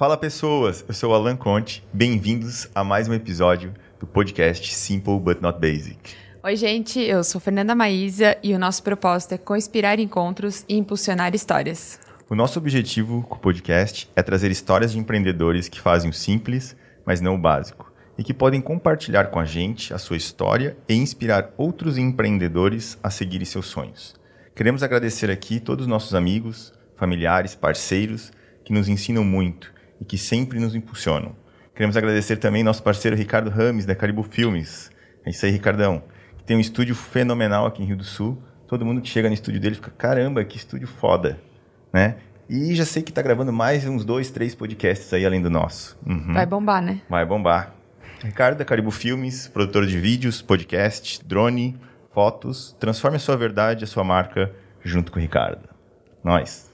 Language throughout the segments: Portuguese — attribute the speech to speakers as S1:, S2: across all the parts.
S1: Fala pessoas, eu sou o Alan Conte, bem-vindos a mais um episódio do podcast Simple But Not Basic.
S2: Oi, gente, eu sou Fernanda Maísa e o nosso propósito é conspirar encontros e impulsionar histórias.
S1: O nosso objetivo com o podcast é trazer histórias de empreendedores que fazem o simples, mas não o básico, e que podem compartilhar com a gente a sua história e inspirar outros empreendedores a seguirem seus sonhos. Queremos agradecer aqui todos os nossos amigos, familiares, parceiros que nos ensinam muito e que sempre nos impulsionam. Queremos agradecer também nosso parceiro Ricardo Rames, da Caribu Filmes. É isso aí, Ricardão. Que tem um estúdio fenomenal aqui em Rio do Sul. Todo mundo que chega no estúdio dele fica, caramba, que estúdio foda, né? E já sei que tá gravando mais uns dois, três podcasts aí além do nosso.
S2: Uhum. Vai bombar, né?
S1: Vai bombar. Ricardo da Caribu Filmes, produtor de vídeos, podcast, drone, fotos. Transforme a sua verdade, a sua marca, junto com o Ricardo. Nós.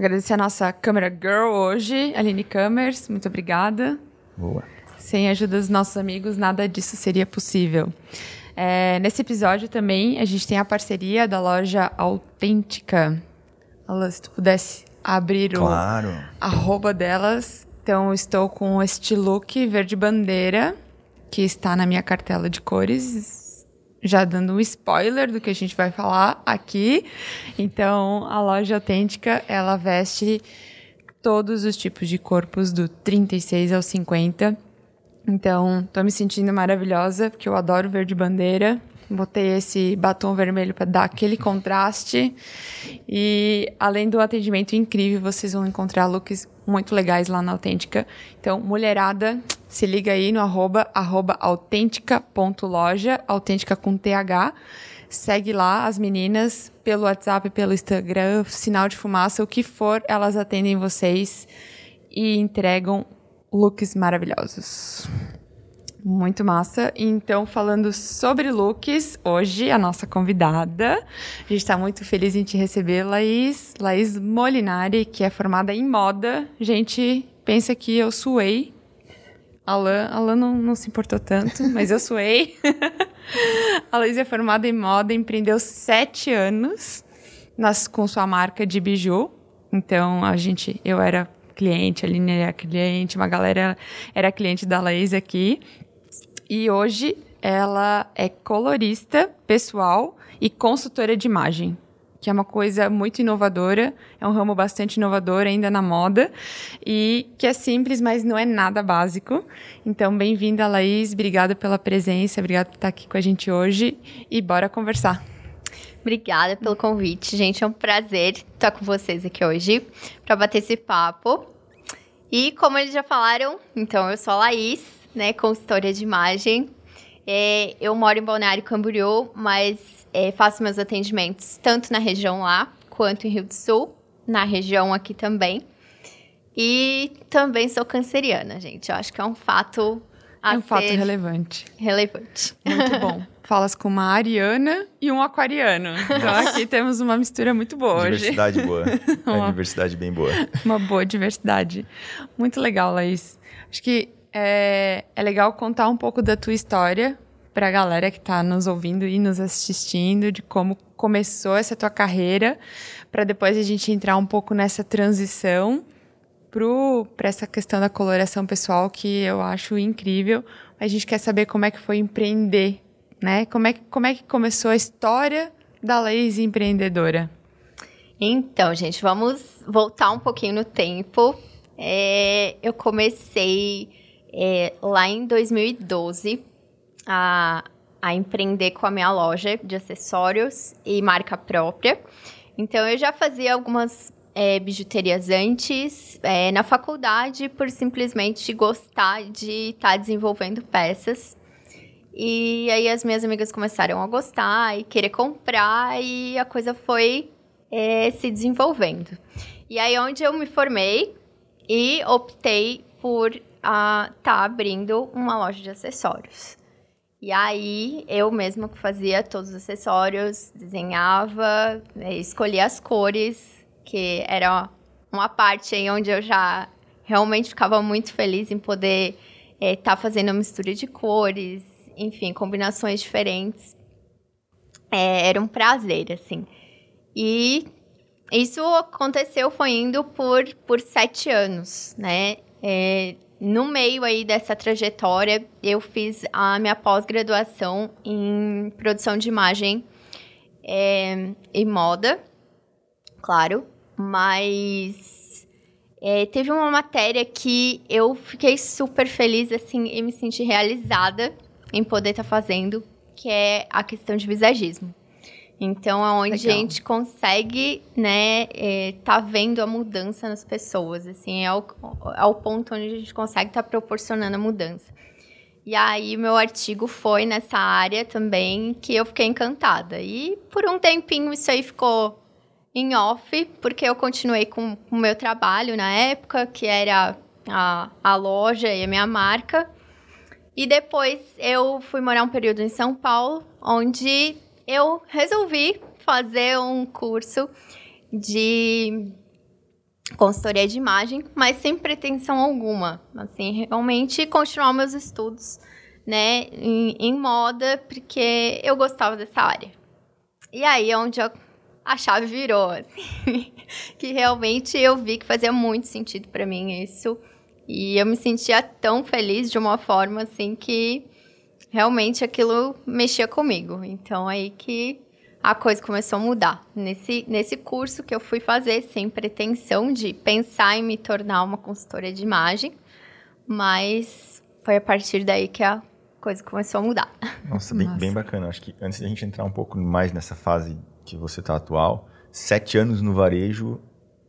S2: Agradecer a nossa câmera girl hoje, Aline Câmeras, muito obrigada.
S1: Boa.
S2: Sem a ajuda dos nossos amigos, nada disso seria possível. É, nesse episódio também a gente tem a parceria da loja Autêntica. Alan, se tu pudesse abrir
S1: claro. o
S2: arroba delas. Então, estou com este look verde bandeira, que está na minha cartela de cores já dando um spoiler do que a gente vai falar aqui. Então, a loja autêntica, ela veste todos os tipos de corpos do 36 ao 50. Então, tô me sentindo maravilhosa, porque eu adoro verde bandeira. Botei esse batom vermelho para dar aquele contraste. E além do atendimento incrível, vocês vão encontrar looks muito legais lá na Autêntica. Então, mulherada, se liga aí no arroba, arroba autêntica.loja, autêntica com TH. Segue lá as meninas pelo WhatsApp, pelo Instagram, sinal de fumaça, o que for, elas atendem vocês e entregam looks maravilhosos. Muito massa. Então, falando sobre looks, hoje a nossa convidada, a gente está muito feliz em te receber, Laís, Laís Molinari, que é formada em moda. Gente pensa que eu suei. Alan, Alan não, não se importou tanto, mas eu suei. a Laís é formada em moda, empreendeu sete anos nas, com sua marca de biju. Então, a gente, eu era cliente, a Aline era cliente, uma galera era cliente da Laís aqui. E hoje ela é colorista pessoal e consultora de imagem, que é uma coisa muito inovadora, é um ramo bastante inovador ainda na moda e que é simples, mas não é nada básico. Então, bem-vinda, Laís, obrigada pela presença, obrigada por estar aqui com a gente hoje e bora conversar.
S3: Obrigada pelo convite, gente. É um prazer estar com vocês aqui hoje para bater esse papo. E como eles já falaram, então eu sou a Laís, né, consultora de imagem. É, eu moro em Balneário Camboriú, mas é, faço meus atendimentos tanto na região lá, quanto em Rio do Sul, na região aqui também. E também sou canceriana, gente. Eu acho que é um fato
S2: é um fato relevante.
S3: Relevante.
S2: Muito bom. Falas com uma ariana e um aquariano. Então aqui temos uma mistura muito boa
S1: diversidade
S2: hoje.
S1: boa. uma, é diversidade bem boa.
S2: Uma boa diversidade. Muito legal, Laís. Acho que é, é legal contar um pouco da tua história para a galera que está nos ouvindo e nos assistindo, de como começou essa tua carreira, para depois a gente entrar um pouco nessa transição para essa questão da coloração pessoal, que eu acho incrível. A gente quer saber como é que foi empreender, né? Como é que, como é que começou a história da Lazy empreendedora?
S3: Então, gente, vamos voltar um pouquinho no tempo. É, eu comecei é, lá em 2012 a, a empreender com a minha loja de acessórios e marca própria. Então eu já fazia algumas é, bijuterias antes, é, na faculdade, por simplesmente gostar de estar tá desenvolvendo peças. E aí as minhas amigas começaram a gostar e querer comprar, e a coisa foi é, se desenvolvendo. E aí onde eu me formei e optei por a tá abrindo uma loja de acessórios. E aí, eu mesma que fazia todos os acessórios, desenhava, né, escolhia as cores, que era uma parte aí onde eu já realmente ficava muito feliz em poder estar é, tá fazendo a mistura de cores, enfim, combinações diferentes. É, era um prazer, assim. E isso aconteceu, foi indo por, por sete anos, né? É, no meio aí dessa trajetória, eu fiz a minha pós-graduação em produção de imagem é, e moda, claro, mas é, teve uma matéria que eu fiquei super feliz, assim, e me senti realizada em poder estar tá fazendo, que é a questão de visagismo. Então, é onde Legal. a gente consegue, né, é, tá vendo a mudança nas pessoas, assim, é o, é o ponto onde a gente consegue estar tá proporcionando a mudança. E aí, meu artigo foi nessa área também, que eu fiquei encantada. E por um tempinho isso aí ficou em off, porque eu continuei com o meu trabalho na época, que era a, a loja e a minha marca. E depois eu fui morar um período em São Paulo, onde eu resolvi fazer um curso de consultoria de imagem, mas sem pretensão alguma. Assim, realmente continuar meus estudos, né, em, em moda, porque eu gostava dessa área. E aí é onde eu, a chave virou, assim, que realmente eu vi que fazia muito sentido para mim isso. E eu me sentia tão feliz de uma forma assim que realmente aquilo mexia comigo. Então aí que a coisa começou a mudar. Nesse, nesse curso que eu fui fazer, sem pretensão de pensar em me tornar uma consultora de imagem, mas foi a partir daí que a coisa começou a mudar.
S1: Nossa, bem, Nossa. bem bacana. Acho que antes da gente entrar um pouco mais nessa fase que você está atual, sete anos no varejo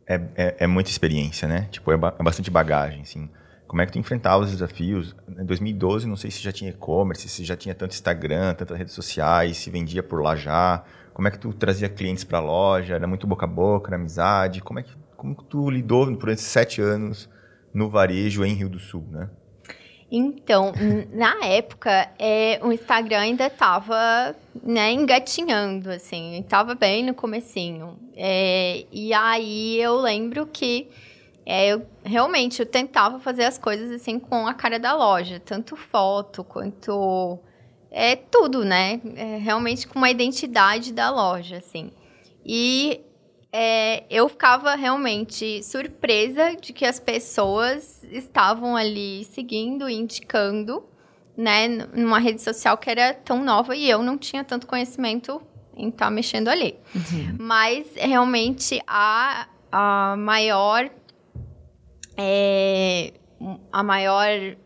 S1: é, é, é, muita experiência, né? Tipo, é, ba é bastante bagagem, assim. Como é que tu enfrentava os desafios? Em 2012, não sei se já tinha e-commerce, se já tinha tanto Instagram, tantas redes sociais, se vendia por lá já. Como é que tu trazia clientes para a loja? Era muito boca a boca, era amizade? Como é que como tu lidou por esses sete anos no varejo em Rio do Sul, né?
S3: Então, na época, é, o Instagram ainda estava né, engatinhando, assim, estava bem no comecinho. É, e aí eu lembro que é, eu realmente eu tentava fazer as coisas assim com a cara da loja, tanto foto quanto é tudo, né? É, realmente com uma identidade da loja, assim. E é, eu ficava realmente surpresa de que as pessoas estavam ali seguindo, indicando, né, numa rede social que era tão nova e eu não tinha tanto conhecimento em estar tá mexendo ali. Uhum. Mas realmente a, a maior é, a maior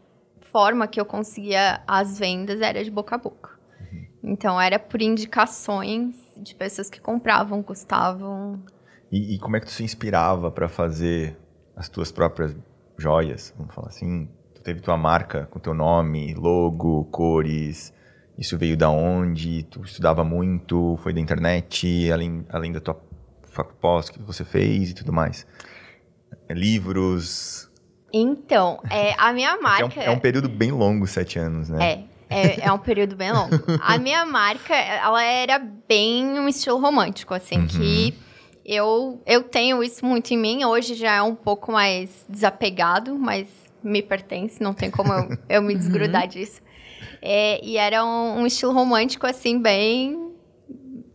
S3: forma que eu conseguia as vendas era de boca a boca. Uhum. Então era por indicações de pessoas que compravam, custavam.
S1: E, e como é que tu se inspirava para fazer as tuas próprias joias? Vamos falar assim. Tu teve tua marca com teu nome, logo, cores. Isso veio da onde? Tu estudava muito? Foi da internet? Além, além da tua pós que você fez e tudo mais? Livros?
S3: Então, é, a minha marca.
S1: É um, é um, período bem longo, sete anos,
S3: né? É, é, é um período bem longo. A minha marca, ela era bem um estilo romântico, assim, uhum. que eu, eu tenho isso muito em mim. Hoje já é um pouco mais desapegado, mas me pertence, não tem como eu, eu me desgrudar uhum. disso. É, e era um, um estilo romântico, assim, bem.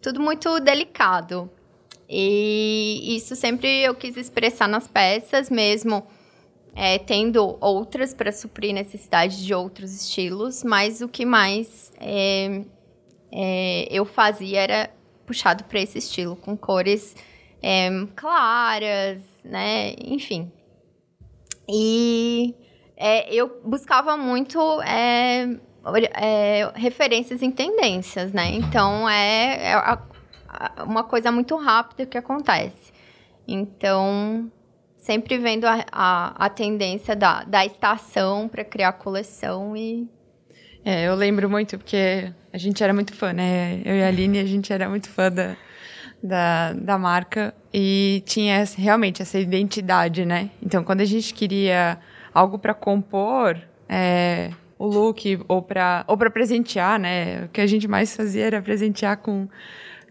S3: Tudo muito delicado. E isso sempre eu quis expressar nas peças, mesmo é, tendo outras para suprir necessidade de outros estilos, mas o que mais é, é, eu fazia era puxado para esse estilo, com cores é, claras, né? Enfim. E é, eu buscava muito é, referências em tendências, né? Então, é, a, uma coisa muito rápida que acontece. Então, sempre vendo a, a, a tendência da, da estação para criar coleção e.
S2: É, eu lembro muito, porque a gente era muito fã, né? Eu e a Aline, a gente era muito fã da, da, da marca e tinha realmente essa identidade, né? Então, quando a gente queria algo para compor é, o look ou para ou presentear, né? O que a gente mais fazia era presentear com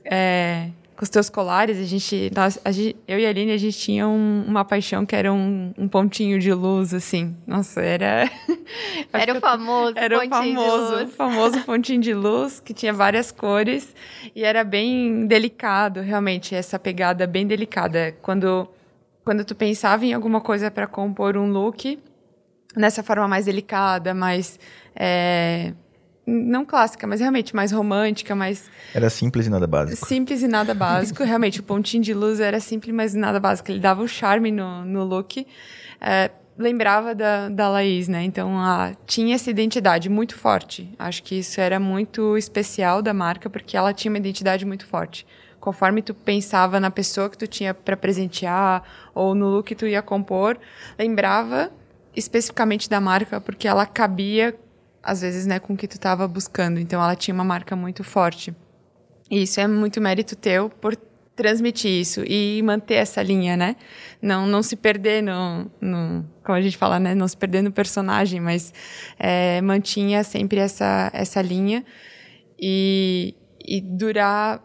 S2: é, com os teus colares, a gente, nós, a gente, eu e a Aline, a gente tinha um, uma paixão que era um, um, pontinho de luz, assim. Nossa, era...
S3: Era o famoso
S2: Era o famoso, famoso pontinho de luz, que tinha várias cores, e era bem delicado, realmente, essa pegada bem delicada. Quando, quando tu pensava em alguma coisa para compor um look, nessa forma mais delicada, mais. É, não clássica, mas realmente mais romântica, mais.
S1: Era simples e nada básico.
S2: Simples e nada básico. realmente, o pontinho de luz era simples, mas nada básico. Ele dava o charme no, no look. É, lembrava da, da Laís, né? Então, a, tinha essa identidade muito forte. Acho que isso era muito especial da marca, porque ela tinha uma identidade muito forte. Conforme tu pensava na pessoa que tu tinha para presentear ou no look que tu ia compor, lembrava especificamente da marca, porque ela cabia, às vezes, né, com o que tu estava buscando. Então, ela tinha uma marca muito forte. E isso é muito mérito teu por transmitir isso e manter essa linha, né? Não, não se perder no, no como a gente fala, né? Não se perder no personagem, mas é, mantinha sempre essa, essa linha e, e durar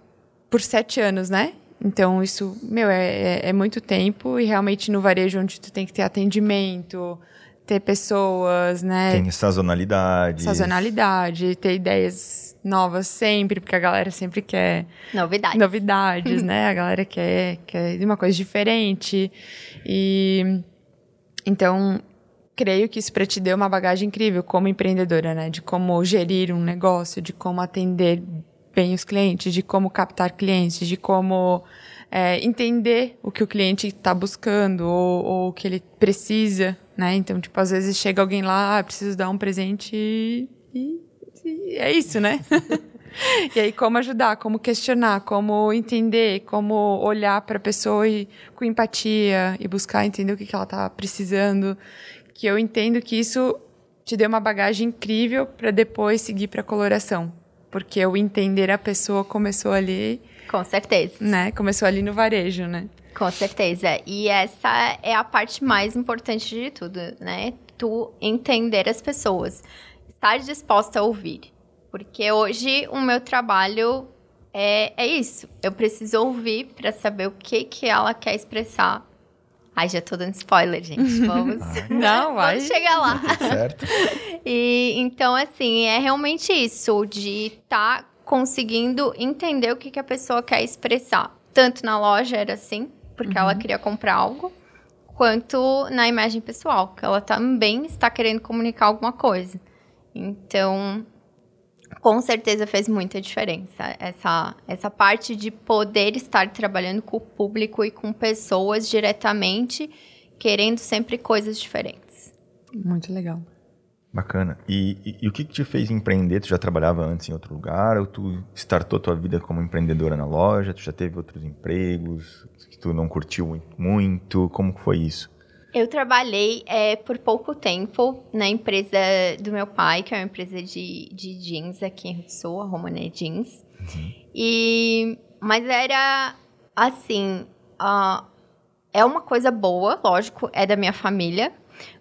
S2: por sete anos, né? Então, isso, meu, é, é, é muito tempo e realmente no varejo onde tu tem que ter atendimento, ter pessoas, né?
S1: Tem sazonalidade.
S2: Sazonalidade, ter ideias novas sempre, porque a galera sempre quer
S3: novidades,
S2: novidades né? A galera quer, quer uma coisa diferente. E então, creio que isso para te deu uma bagagem incrível como empreendedora, né? De como gerir um negócio, de como atender bem os clientes, de como captar clientes, de como é, entender o que o cliente está buscando ou, ou, o que ele precisa, né? Então, tipo, às vezes chega alguém lá, ah, preciso dar um presente e, e é isso, né? e aí, como ajudar, como questionar, como entender, como olhar para a pessoa e, com empatia e buscar entender o que, que ela está precisando. Que eu entendo que isso te deu uma bagagem incrível para depois seguir para coloração. Porque o entender a pessoa começou ali
S3: com certeza.
S2: Né? Começou ali no varejo, né?
S3: Com certeza. E essa é a parte mais importante de tudo, né? Tu entender as pessoas. Estar disposta a ouvir. Porque hoje o meu trabalho é, é isso. Eu preciso ouvir para saber o que, que ela quer expressar. Ai, já tô dando spoiler, gente. Vamos.
S2: Não, vai.
S3: Vamos chegar lá.
S1: Certo.
S3: e então, assim, é realmente isso, de estar tá conseguindo entender o que, que a pessoa quer expressar. Tanto na loja era assim, porque uhum. ela queria comprar algo, quanto na imagem pessoal, que ela também está querendo comunicar alguma coisa. Então, com certeza fez muita diferença essa, essa parte de poder estar trabalhando com o público e com pessoas diretamente, querendo sempre coisas diferentes.
S2: Muito legal.
S1: Bacana. E, e, e, o que, que, te fez empreender? Tu já trabalhava antes em outro lugar? Ou tu startou tua vida como empreendedora na loja? Tu já teve outros empregos que tu não curtiu muito? Como foi isso?
S3: Eu trabalhei é, por pouco tempo na empresa do meu pai, que é uma empresa de, de jeans aqui em Rio Sul, a Romané Jeans. Uhum. E, mas era assim, uh, é uma coisa boa, lógico, é da minha família,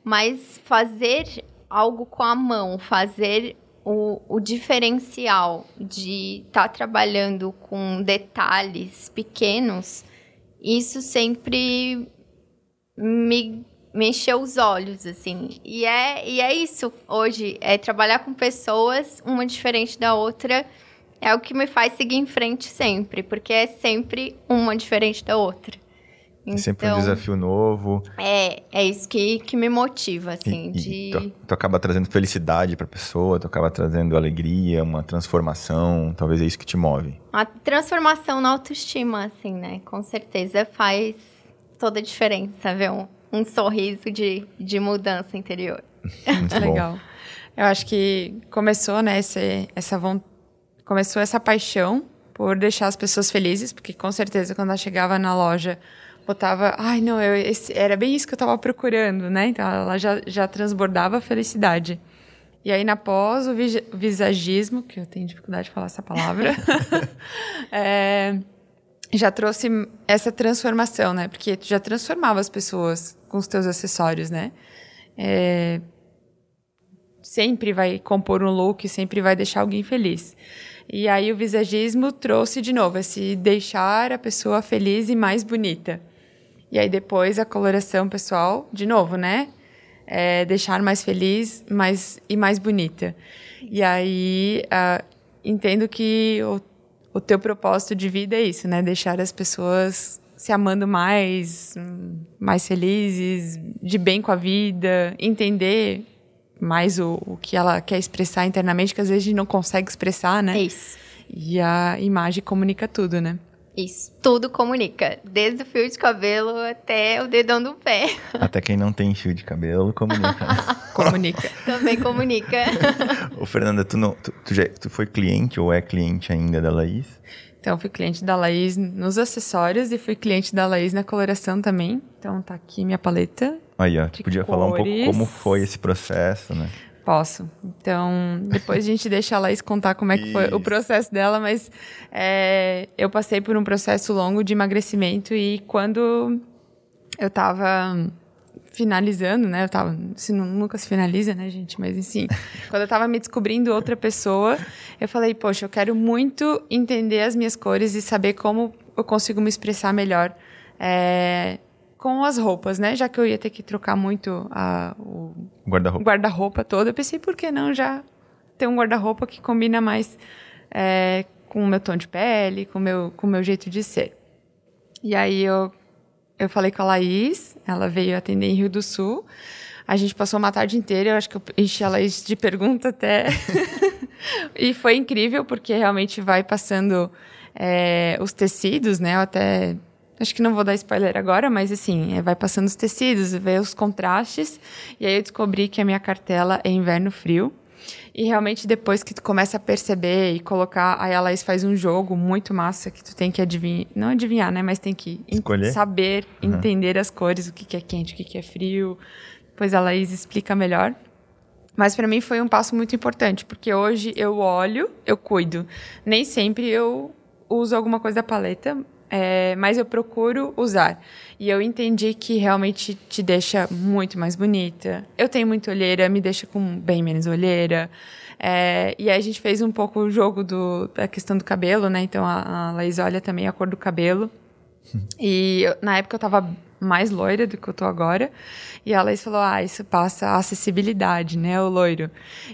S3: mas fazer algo com a mão, fazer o, o diferencial de estar tá trabalhando com detalhes pequenos, isso sempre me, me encheu os olhos, assim. E é, e é isso hoje, é trabalhar com pessoas, uma diferente da outra, é o que me faz seguir em frente sempre, porque é sempre uma diferente da outra.
S1: Então, Sempre um desafio novo.
S3: É, é isso que, que me motiva, assim,
S1: e,
S3: de...
S1: E tu, tu, acaba trazendo felicidade pra pessoa, tu acaba trazendo alegria, uma transformação, talvez é isso que te move.
S3: A transformação na autoestima, assim, né? Com certeza faz toda a diferença, ver um, um sorriso de, de mudança interior.
S2: Muito Legal. Eu acho que começou, né, esse, essa começou essa paixão por deixar as pessoas felizes, porque com certeza quando ela chegava na loja botava, ai não, eu, esse, era bem isso que eu estava procurando, né? Então ela já, já transbordava a felicidade. E aí na pós, o visagismo, que eu tenho dificuldade de falar essa palavra, é, já trouxe essa transformação, né? Porque tu já transformava as pessoas com os teus acessórios, né? É, sempre vai compor um look, sempre vai deixar alguém feliz. E aí o visagismo trouxe de novo esse deixar a pessoa feliz e mais bonita. E aí depois a coloração pessoal, de novo, né? É deixar mais feliz mais, e mais bonita. E aí uh, entendo que o, o teu propósito de vida é isso, né? Deixar as pessoas se amando mais, mais felizes, de bem com a vida, entender mais o, o que ela quer expressar internamente, que às vezes a gente não consegue expressar, né?
S3: Isso.
S2: E a imagem comunica tudo, né?
S3: Isso, tudo comunica. Desde o fio de cabelo até o dedão do pé.
S1: Até quem não tem fio de cabelo comunica. Né?
S2: comunica.
S3: Também comunica.
S1: Ô, Fernanda, tu, não, tu, tu, já, tu foi cliente ou é cliente ainda da Laís?
S2: Então, fui cliente da Laís nos acessórios e fui cliente da Laís na coloração também. Então, tá aqui minha paleta.
S1: Aí, ó, tu podia
S2: cores.
S1: falar um pouco como foi esse processo, né?
S2: Posso. Então, depois a gente deixa a Laís contar como é que foi o processo dela, mas é, eu passei por um processo longo de emagrecimento e quando eu tava finalizando, né? Eu tava. Se não, nunca se finaliza, né, gente? Mas assim, quando eu tava me descobrindo outra pessoa, eu falei, poxa, eu quero muito entender as minhas cores e saber como eu consigo me expressar melhor. É, com as roupas, né? Já que eu ia ter que trocar muito a, o
S1: guarda-roupa
S2: guarda todo, eu pensei, por que não já ter um guarda-roupa que combina mais é, com o meu tom de pele, com o meu, com o meu jeito de ser. E aí eu, eu falei com a Laís, ela veio atender em Rio do Sul. A gente passou uma tarde inteira, eu acho que eu enchi a Laís de pergunta até. e foi incrível, porque realmente vai passando é, os tecidos, né? Eu até Acho que não vou dar spoiler agora, mas assim, é, vai passando os tecidos, vê os contrastes. E aí eu descobri que a minha cartela é inverno frio. E realmente depois que tu começa a perceber e colocar, aí a Laís faz um jogo muito massa que tu tem que adivinhar, não adivinhar, né, mas tem que
S1: Escolher?
S2: saber, uhum. entender as cores, o que, que é quente, o que, que é frio. Depois a Laís explica melhor. Mas para mim foi um passo muito importante, porque hoje eu olho, eu cuido. Nem sempre eu uso alguma coisa da paleta, é, mas eu procuro usar. E eu entendi que realmente te deixa muito mais bonita. Eu tenho muita olheira, me deixa com bem menos olheira. É, e aí a gente fez um pouco o jogo do, da questão do cabelo, né? Então a, a Laís olha também a cor do cabelo. e eu, na época eu tava mais loira do que eu tô agora. E a Laís falou: Ah, isso passa a acessibilidade, né? O loiro.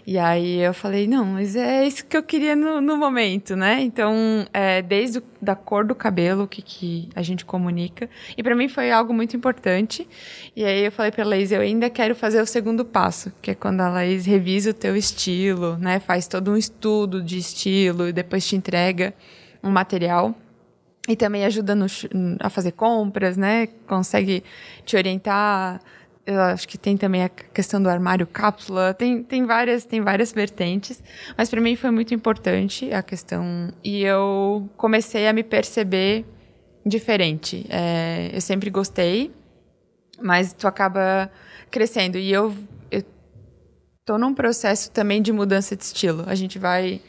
S2: E aí eu falei: Não, mas é isso que eu queria no, no momento, né? Então, é, desde o, da cor do cabelo que, que a gente comunica. E para mim foi algo muito importante. E aí eu falei pra Laís: Eu ainda quero fazer o segundo passo, que é quando a Laís revisa o teu estilo, né? Faz todo um estudo de estilo e depois te entrega um material e também ajuda no, a fazer compras, né? Consegue te orientar. Eu acho que tem também a questão do armário cápsula. Tem, tem várias tem várias vertentes, mas para mim foi muito importante a questão e eu comecei a me perceber diferente. É, eu sempre gostei, mas tu acaba crescendo e eu tô num processo também de mudança de estilo. A gente vai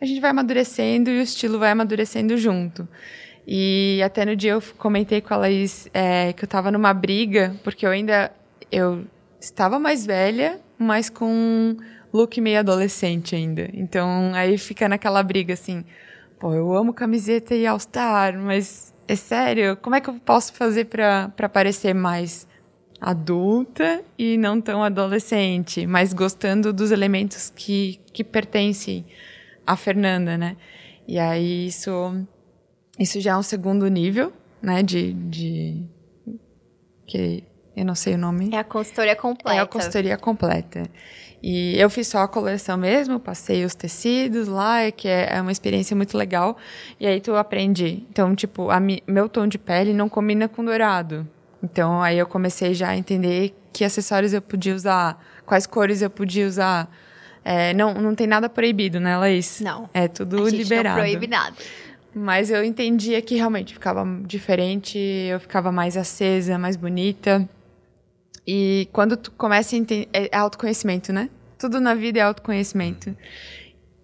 S2: a gente vai amadurecendo e o estilo vai amadurecendo junto. E até no dia eu comentei com a Laís é, que eu estava numa briga, porque eu ainda eu estava mais velha, mas com um look meio adolescente ainda. Então aí fica naquela briga assim, pô, eu amo camiseta e All-Star, mas é sério, como é que eu posso fazer para parecer mais adulta e não tão adolescente, mas gostando dos elementos que, que pertencem a Fernanda, né? E aí isso isso já é um segundo nível, né, de, de que eu não sei o nome.
S3: É a consultoria completa.
S2: É a consultoria completa. E eu fiz só a coleção mesmo, passei os tecidos lá, que é, é uma experiência muito legal. E aí tu aprende. Então, tipo, a mi, meu tom de pele não combina com dourado. Então, aí eu comecei já a entender que acessórios eu podia usar, quais cores eu podia usar. É, não, não tem nada proibido, né, Laís?
S3: Não.
S2: É tudo
S3: a gente
S2: liberado.
S3: Não proíbe nada.
S2: Mas eu entendia que realmente ficava diferente, eu ficava mais acesa, mais bonita. E quando tu começa a entender. É autoconhecimento, né? Tudo na vida é autoconhecimento.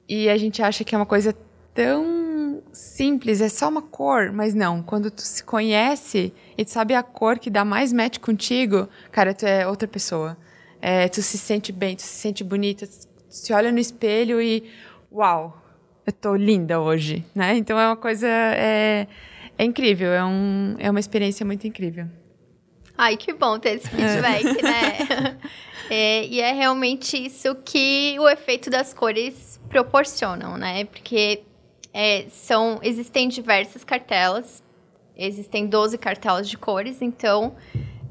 S2: E a gente acha que é uma coisa tão simples, é só uma cor, mas não. Quando tu se conhece e tu sabe a cor que dá mais match contigo, cara, tu é outra pessoa. É, tu se sente bem, tu se sente bonita, tu se olha no espelho e uau, eu tô linda hoje, né? Então é uma coisa é, é incrível, é, um, é uma experiência muito incrível.
S3: Ai, que bom ter esse feedback, é. né? É, e é realmente isso que o efeito das cores proporcionam, né? Porque é, são existem diversas cartelas. existem 12 cartelas de cores, então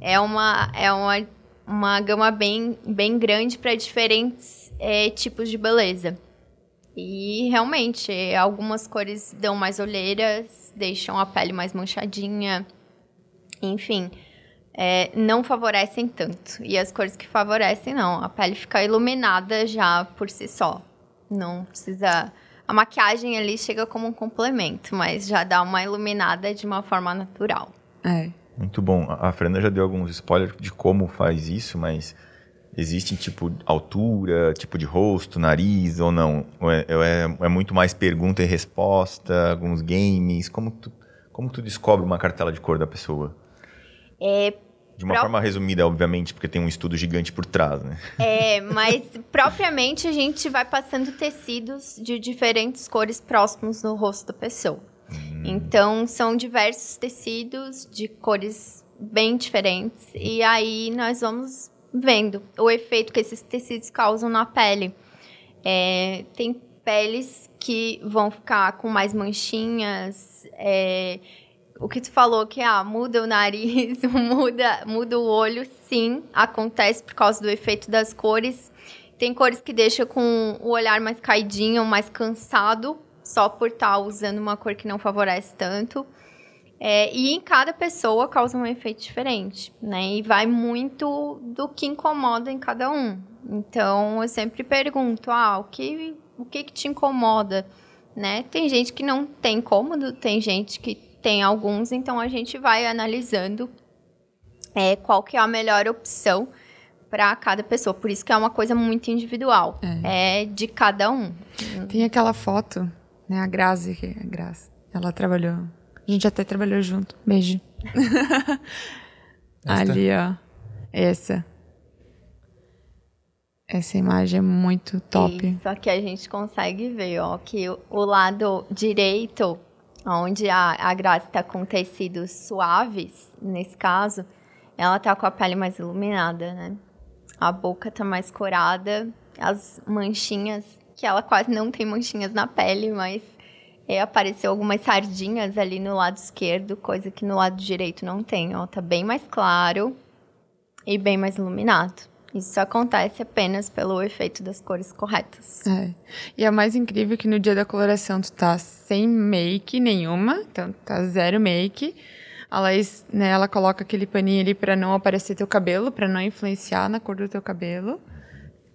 S3: é uma, é uma, uma gama bem, bem grande para diferentes é, tipos de beleza. E realmente, algumas cores dão mais olheiras, deixam a pele mais manchadinha, enfim, é, não favorecem tanto. E as cores que favorecem, não. A pele fica iluminada já por si só. Não precisa. A maquiagem ali chega como um complemento, mas já dá uma iluminada de uma forma natural.
S2: É.
S1: Muito bom. A Fernanda já deu alguns spoilers de como faz isso, mas existe tipo altura, tipo de rosto, nariz ou não? Ou é, é, é muito mais pergunta e resposta, alguns games? Como tu, como tu descobre uma cartela de cor da pessoa?
S3: É,
S1: De uma
S3: Pro-
S1: forma resumida, obviamente, porque tem um estudo gigante por trás, né?
S3: É, mas propriamente a gente vai passando tecidos de diferentes cores próximos no rosto da pessoa. Então, são diversos tecidos de cores bem diferentes. E aí nós vamos vendo o efeito que esses tecidos causam na pele. É, tem peles que vão ficar com mais manchinhas. é, o que tu falou que ah, muda o nariz, muda, muda o olho, sim, acontece por causa do efeito das cores. Tem cores que deixam com o olhar mais caidinho, mais cansado, só por estar usando uma cor que não favorece tanto. É, e em cada pessoa causa um efeito diferente, né? E vai muito do que incomoda em cada um. Então, eu sempre pergunto, ah, o que, o que, que te incomoda? Né? Tem gente que não tem cômodo, tem gente que tem alguns, então a gente vai analisando é, qual que é a melhor opção para cada pessoa. Por isso que é uma coisa muito individual. É, de cada um.
S2: Tem aquela foto, né? A Grazi, a Grazi, ela trabalhou. A gente até trabalhou junto. Beijo. Ali, ó. Essa. Essa imagem é muito top.
S3: Só que a gente consegue ver, ó, que o, lado direito, onde a, a Grazi tá com tecidos suaves, nesse caso, ela tá com a pele mais iluminada, né? A boca tá mais corada, as manchinhas, que ela quase não tem manchinhas na pele, mas é, apareceu algumas sardinhas ali no lado esquerdo, coisa que no lado direito não tem, ó. Tá bem mais claro e bem mais iluminado. Isso acontece apenas pelo efeito das cores corretas.
S2: É. E é mais incrível que no dia da coloração tu tá sem make nenhuma, então tá zero make. A Laís, né, ela coloca aquele paninho ali pra não aparecer teu cabelo, pra não influenciar na cor do teu cabelo.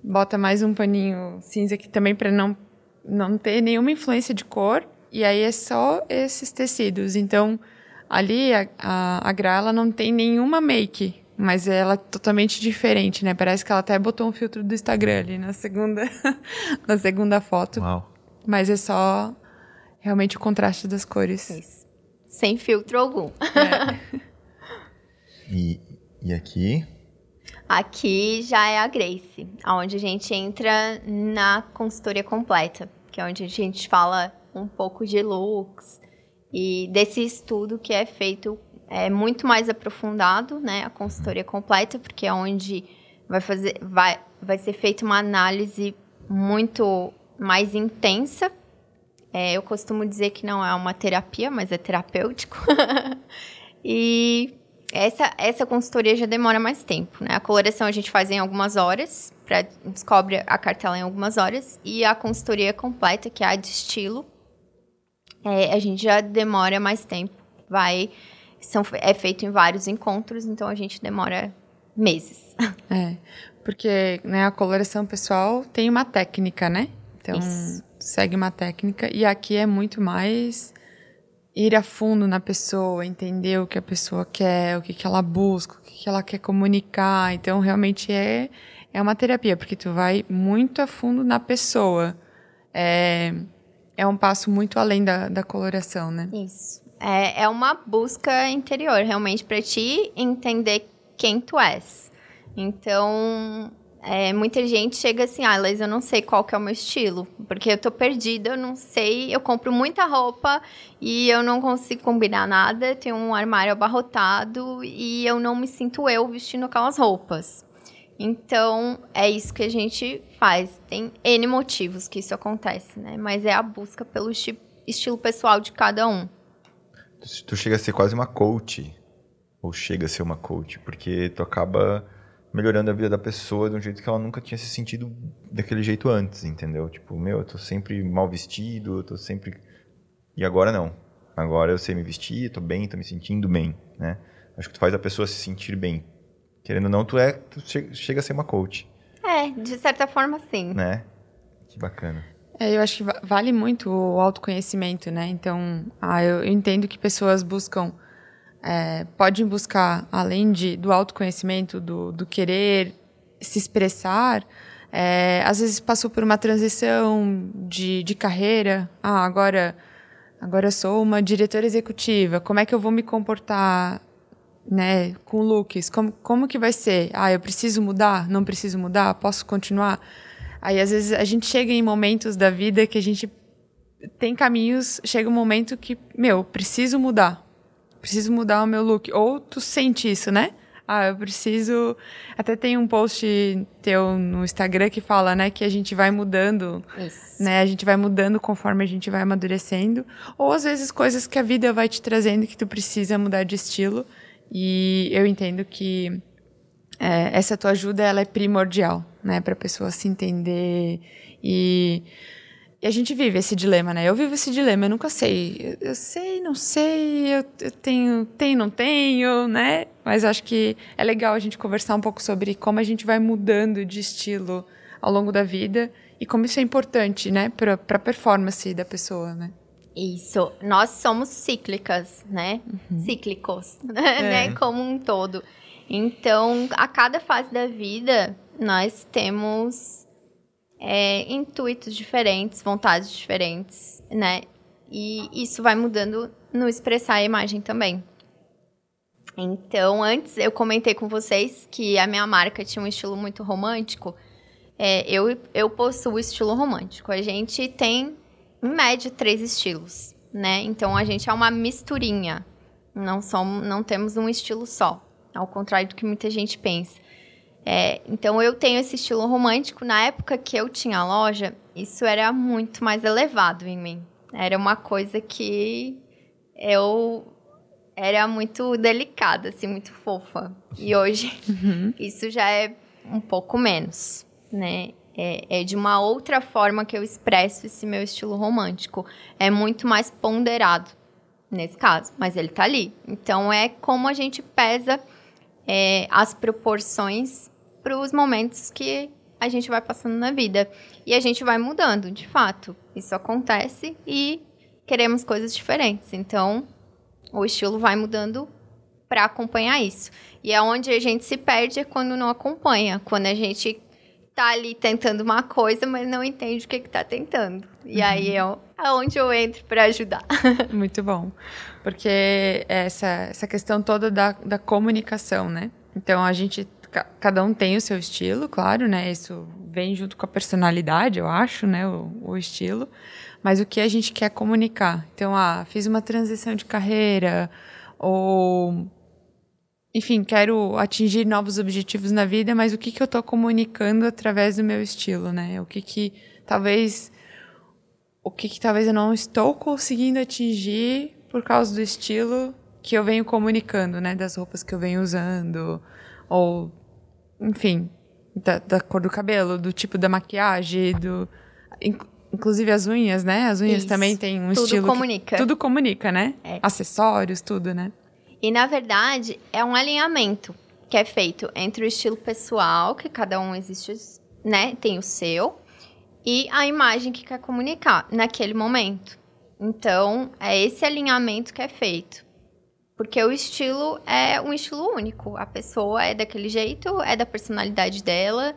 S2: Bota mais um paninho cinza aqui também pra não não ter nenhuma influência de cor. E aí é só esses tecidos. Então, ali a, a, a Gra, ela não tem nenhuma make. Mas ela é totalmente diferente, né? Parece que ela até botou um filtro do Instagram ali na segunda, na segunda foto.
S1: Uau.
S2: Mas é só realmente o contraste das cores.
S3: Isso. Sem filtro algum.
S1: E, e aqui?
S3: Aqui já é a Grace, onde a gente entra na consultoria completa, que é onde a gente fala um pouco de looks e desse estudo que é feito é muito mais aprofundado, né, a consultoria completa, porque é onde vai fazer vai vai ser feita uma análise muito mais intensa. É, eu costumo dizer que não é uma terapia, mas é terapêutico. e essa, essa consultoria já demora mais tempo, né? A coloração a gente faz em algumas horas, pra, descobre a cartela em algumas horas, e a consultoria completa, que é a de estilo, é, a gente já demora mais tempo. Vai, são, é feito em vários encontros, então a gente demora meses.
S2: É, porque né, a coloração pessoal tem uma técnica, né? Então,
S3: Isso.
S2: segue uma técnica. E aqui é muito mais ir a fundo na pessoa, entender o que a pessoa quer, o que, que ela busca, o que, que ela quer comunicar. Então, realmente é, é uma terapia, porque tu vai muito a fundo na pessoa. É, é um passo muito além da, da coloração, né?
S3: Isso. É, é uma busca interior, realmente, para ti entender quem tu és. Então, é, muita gente chega assim, ah, Laís, eu não sei qual que é o meu estilo, porque eu tô perdida, eu não sei, eu compro muita roupa e eu não consigo combinar nada, tenho um armário abarrotado e eu não me sinto eu vestindo aquelas roupas. Então, é isso que a gente faz. Tem N motivos que isso acontece, né? Mas é a busca pelo esti- estilo pessoal de cada um.
S1: tu chega a ser quase uma coach. Ou chega a ser uma coach, porque tu acaba melhorando a vida da pessoa de um jeito que ela nunca tinha se sentido daquele jeito antes, entendeu? Tipo, meu, eu tô sempre mal vestido, eu tô sempre. E agora não. Agora eu sei me vestir, tô bem, tô me sentindo bem, né? Acho que tu faz a pessoa se sentir bem. Querendo ou não, tu é, tu chega a ser uma coach.
S3: É, de certa forma, sim.
S1: Né? Que bacana.
S2: É, eu acho que vale muito o autoconhecimento, né? Então, ah, eu entendo que pessoas buscam, é, podem buscar, além de, do autoconhecimento, do, do querer se expressar, é, às vezes passou por uma transição de, de carreira. Ah, agora, agora eu sou uma diretora executiva. Como é que eu vou me comportar né, com looks? Como, como que vai ser? Ah, eu preciso mudar? Não preciso mudar? Posso continuar? Aí, às vezes, a gente chega em momentos da vida que a gente tem caminhos, chega um momento que, meu, preciso mudar. Preciso mudar o meu look. Ou tu sente isso, né? Ah, eu preciso. Até tem um post teu no Instagram que fala, né, que a gente vai mudando,
S3: Isso.
S2: né? A gente vai mudando conforme a gente vai amadurecendo, ou às vezes coisas que a vida vai te trazendo que tu precisa mudar de estilo. E eu entendo que é, essa tua ajuda ela é primordial, né, para a pessoa se entender e, e, a gente vive esse dilema, né? Eu vivo esse dilema, eu nunca sei, eu, eu sei, não sei, eu, eu, tenho, tenho, não tenho, né? Mas acho que é legal a gente conversar um pouco sobre como a gente vai mudando de estilo ao longo da vida e como isso é importante, né, para a performance da pessoa, né?
S3: Isso. Nós somos cíclicas, né? Uhum. Cíclicos, é. né? Como um todo. Então, a cada fase da vida, nós temos é, intuitos diferentes, vontades diferentes, né? E isso vai mudando no expressar a imagem também. Então, antes eu comentei com vocês que a minha marca tinha um estilo muito romântico. É, eu, eu possuo estilo romântico. A gente tem, em média, três estilos, né? Então, a gente é uma misturinha. Não, somos, não temos um estilo só ao contrário do que muita gente pensa. É, então eu tenho esse estilo romântico. Na época que eu tinha a loja, isso era muito mais elevado em mim. Era uma coisa que eu era muito delicada, assim, muito fofa. E hoje uhum. isso já é um pouco menos, né? É, é, de uma outra forma que eu expresso esse meu estilo romântico. É muito mais ponderado nesse caso, mas ele tá ali. Então é como a gente pesa é, as proporções para os momentos que a gente vai passando na vida. E a gente vai mudando, de fato. Isso acontece e queremos coisas diferentes. Então, o estilo vai mudando para acompanhar isso. E é onde a gente se perde é quando não acompanha, quando a gente tá ali tentando uma coisa, mas não entende o que que tá tentando. E uhum. aí é, é onde eu entro para ajudar.
S2: Muito bom. Porque essa, essa questão toda da, da comunicação, né? Então a gente cada um tem o seu estilo, claro, né? Isso vem junto com a personalidade, eu acho, né? O, o, estilo. Mas o que a gente quer comunicar. Então, ah, fiz uma transição de carreira, ou enfim, quero atingir novos objetivos na vida, mas o que, que eu estou comunicando através do meu estilo, né? O que que talvez o que, que talvez eu não estou conseguindo atingir por causa do estilo que eu venho comunicando, né? Das roupas que eu venho usando, ou enfim, da, da cor do cabelo, do tipo da maquiagem, do inclusive as unhas, né? As unhas
S3: Isso.
S2: também têm um
S3: tudo
S2: estilo.
S3: Tudo comunica.
S2: tudo comunica, né?
S3: É.
S2: Acessórios, tudo, né?
S3: E na verdade, é um alinhamento que é feito entre o estilo pessoal, que cada um existe, né, tem o seu, e a imagem que quer comunicar naquele momento. Então, é esse alinhamento que é feito. Porque o estilo é um estilo único. A pessoa é daquele jeito, é da personalidade dela,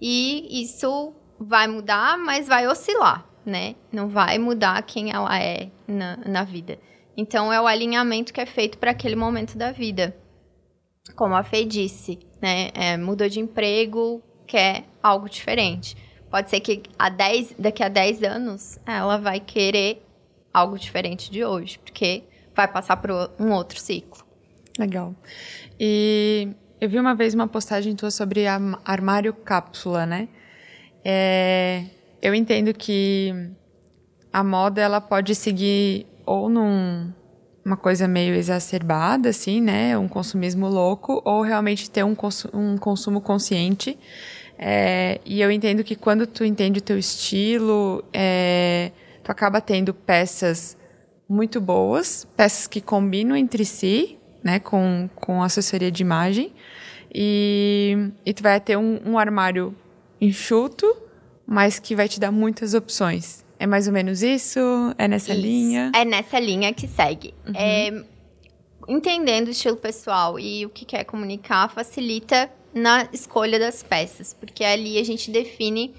S3: e isso vai mudar, mas vai oscilar, né? Não vai mudar quem ela é na, na vida. Então é o alinhamento que é feito para aquele momento da vida. Como a Fê disse, né? É, mudou de emprego, quer algo diferente. Pode ser que a 10, daqui a 10 anos ela vai querer algo diferente de hoje, porque vai passar por um outro ciclo.
S2: Legal. E eu vi uma vez uma postagem tua sobre armário cápsula, né? É, eu entendo que a moda ela pode seguir ou num, uma coisa meio exacerbada, assim, né? Um consumismo louco, ou realmente ter um, um consumo consciente. É, e eu entendo que quando tu entende o teu estilo, é, tu acaba tendo peças muito boas, peças que combinam entre si, né? Com, com assessoria de imagem. E, e tu vai ter um, um armário enxuto, mas que vai te dar muitas opções. É mais ou menos isso? É nessa
S3: Isso.
S2: linha?
S3: É nessa linha que segue. É, entendendo o estilo pessoal e o que quer comunicar facilita na escolha das peças, porque ali a gente define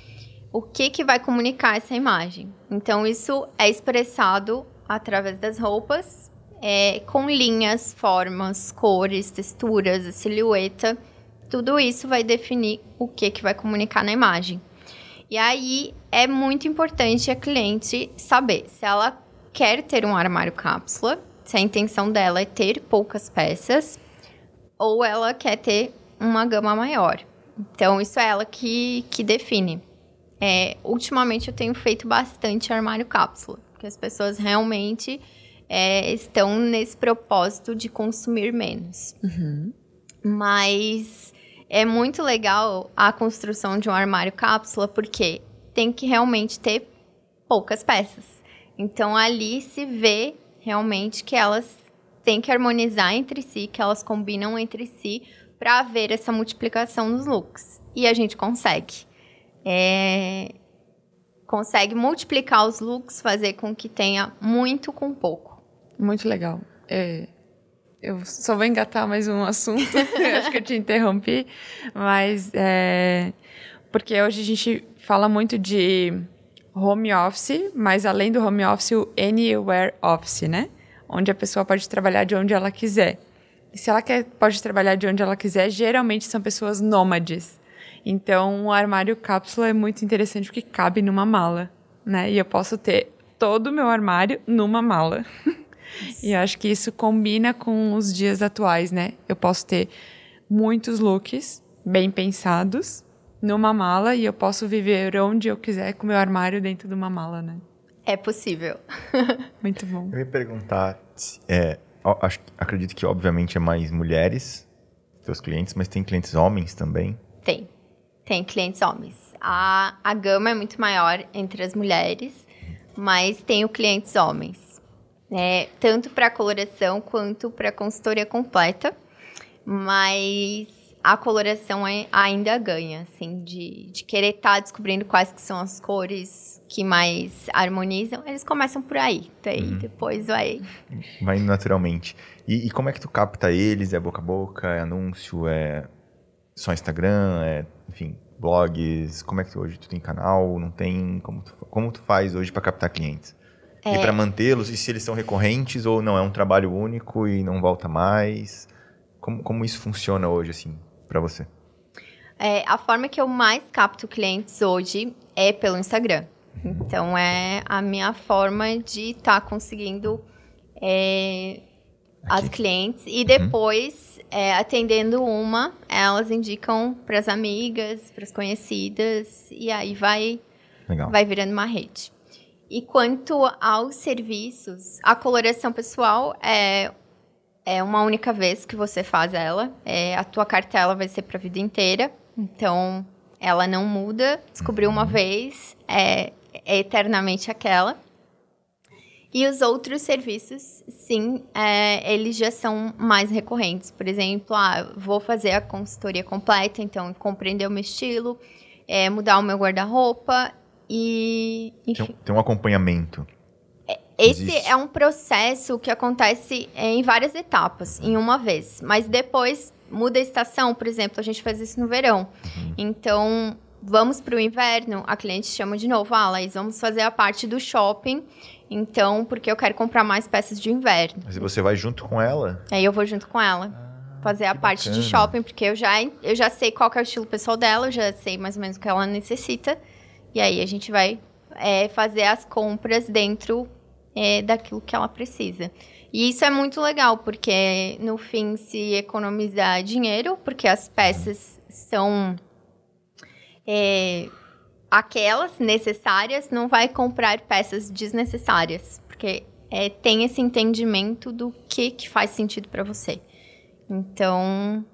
S3: o que, que vai comunicar essa imagem. Então, isso é expressado através das roupas, é, com linhas, formas, cores, texturas, a silhueta. Tudo isso vai definir o que, que vai comunicar na imagem. E aí é muito importante a cliente saber se ela quer ter um armário cápsula, se a intenção dela é ter poucas peças, ou ela quer ter uma gama maior. Então, isso é ela que, que define. É, ultimamente, eu tenho feito bastante armário cápsula, porque as pessoas realmente é, estão nesse propósito de consumir menos. Mas é muito legal a construção de um armário cápsula, porque tem que realmente ter poucas peças. Então ali se vê realmente que elas têm que harmonizar entre si, que elas combinam entre si para haver essa multiplicação nos looks. E a gente consegue. É, Consegue multiplicar os looks, fazer com que tenha muito com pouco.
S2: Muito legal. É, eu só vou engatar mais um assunto. acho que eu te interrompi. Mas é, porque hoje a gente fala muito de home office, mas além do home office, o anywhere office, né? Onde a pessoa pode trabalhar de onde ela quiser. E se ela quer, pode trabalhar de onde ela quiser, geralmente são pessoas nômades. Então, o armário cápsula é muito interessante porque cabe numa mala, né? E eu posso ter todo o meu armário numa mala. e eu acho que isso combina com os dias atuais, né? Eu posso ter muitos looks bem pensados numa mala e eu posso viver onde eu quiser com meu armário dentro de uma mala, né?
S3: É possível.
S2: Muito bom.
S1: Eu ia perguntar, é, acho, acredito que obviamente é mais mulheres, seus clientes, mas tem clientes homens também.
S3: Tem. Tem clientes homens. A, a gama é muito maior entre as mulheres, mas tenho clientes homens. Né? tanto para coloração quanto para consultoria completa. Mas a coloração é- ainda ganha, assim, de, de querer estar descobrindo quais que são as cores que mais harmonizam. Eles começam por aí. Daí depois vai
S1: Vai naturalmente. E, e como é que tu capta eles? É boca a boca? É anúncio? É só Instagram? É, enfim, blogs? Como é que tu, hoje tu tem canal? Não tem? Como tu, como tu faz hoje para captar clientes? E para mantê-los? E se eles são recorrentes ou não? É um trabalho único e não volta mais? Como, como isso funciona hoje, assim, para você?
S3: É, a forma que eu mais capto clientes hoje é pelo Instagram. Então, é a minha forma de estar conseguindo é, as clientes. E depois, é, atendendo uma, elas indicam para as amigas, para as conhecidas. E aí vai
S1: Legal.
S3: vai virando uma rede. E quanto aos serviços, a coloração pessoal é, é uma única vez que você faz ela. É, a tua cartela vai ser para a vida inteira. Então, ela não muda. Descobriu uma vez, é, é eternamente aquela. E os outros serviços, sim, é, eles já são mais recorrentes. Por exemplo, ah, vou fazer a consultoria completa, então compreender o meu estilo, é, mudar o meu guarda-roupa e,
S1: Tem,
S3: enfim.
S1: um- tem um acompanhamento.
S3: Esse
S1: existe.
S3: é um processo que acontece é, em várias etapas, em uma vez. Mas depois muda a estação, por exemplo, a gente faz isso no verão. Então, vamos para o inverno, a cliente chama de novo, ah, Laís, vamos fazer a parte do shopping. Então, porque eu quero comprar mais peças de inverno.
S1: Mas você vai junto com ela?
S3: Aí eu vou junto com ela. fazer a parte de
S1: bacana.
S3: shopping, porque eu já, eu já sei qual é o estilo pessoal dela, eu já sei mais ou menos o que ela necessita. E aí a gente vai é, fazer as compras dentro é, daquilo que ela precisa. E isso é muito legal, porque no fim se economizar dinheiro, porque as peças são é, aquelas necessárias, não vai comprar peças desnecessárias, porque é, tem esse entendimento do que, que faz sentido para você. Então,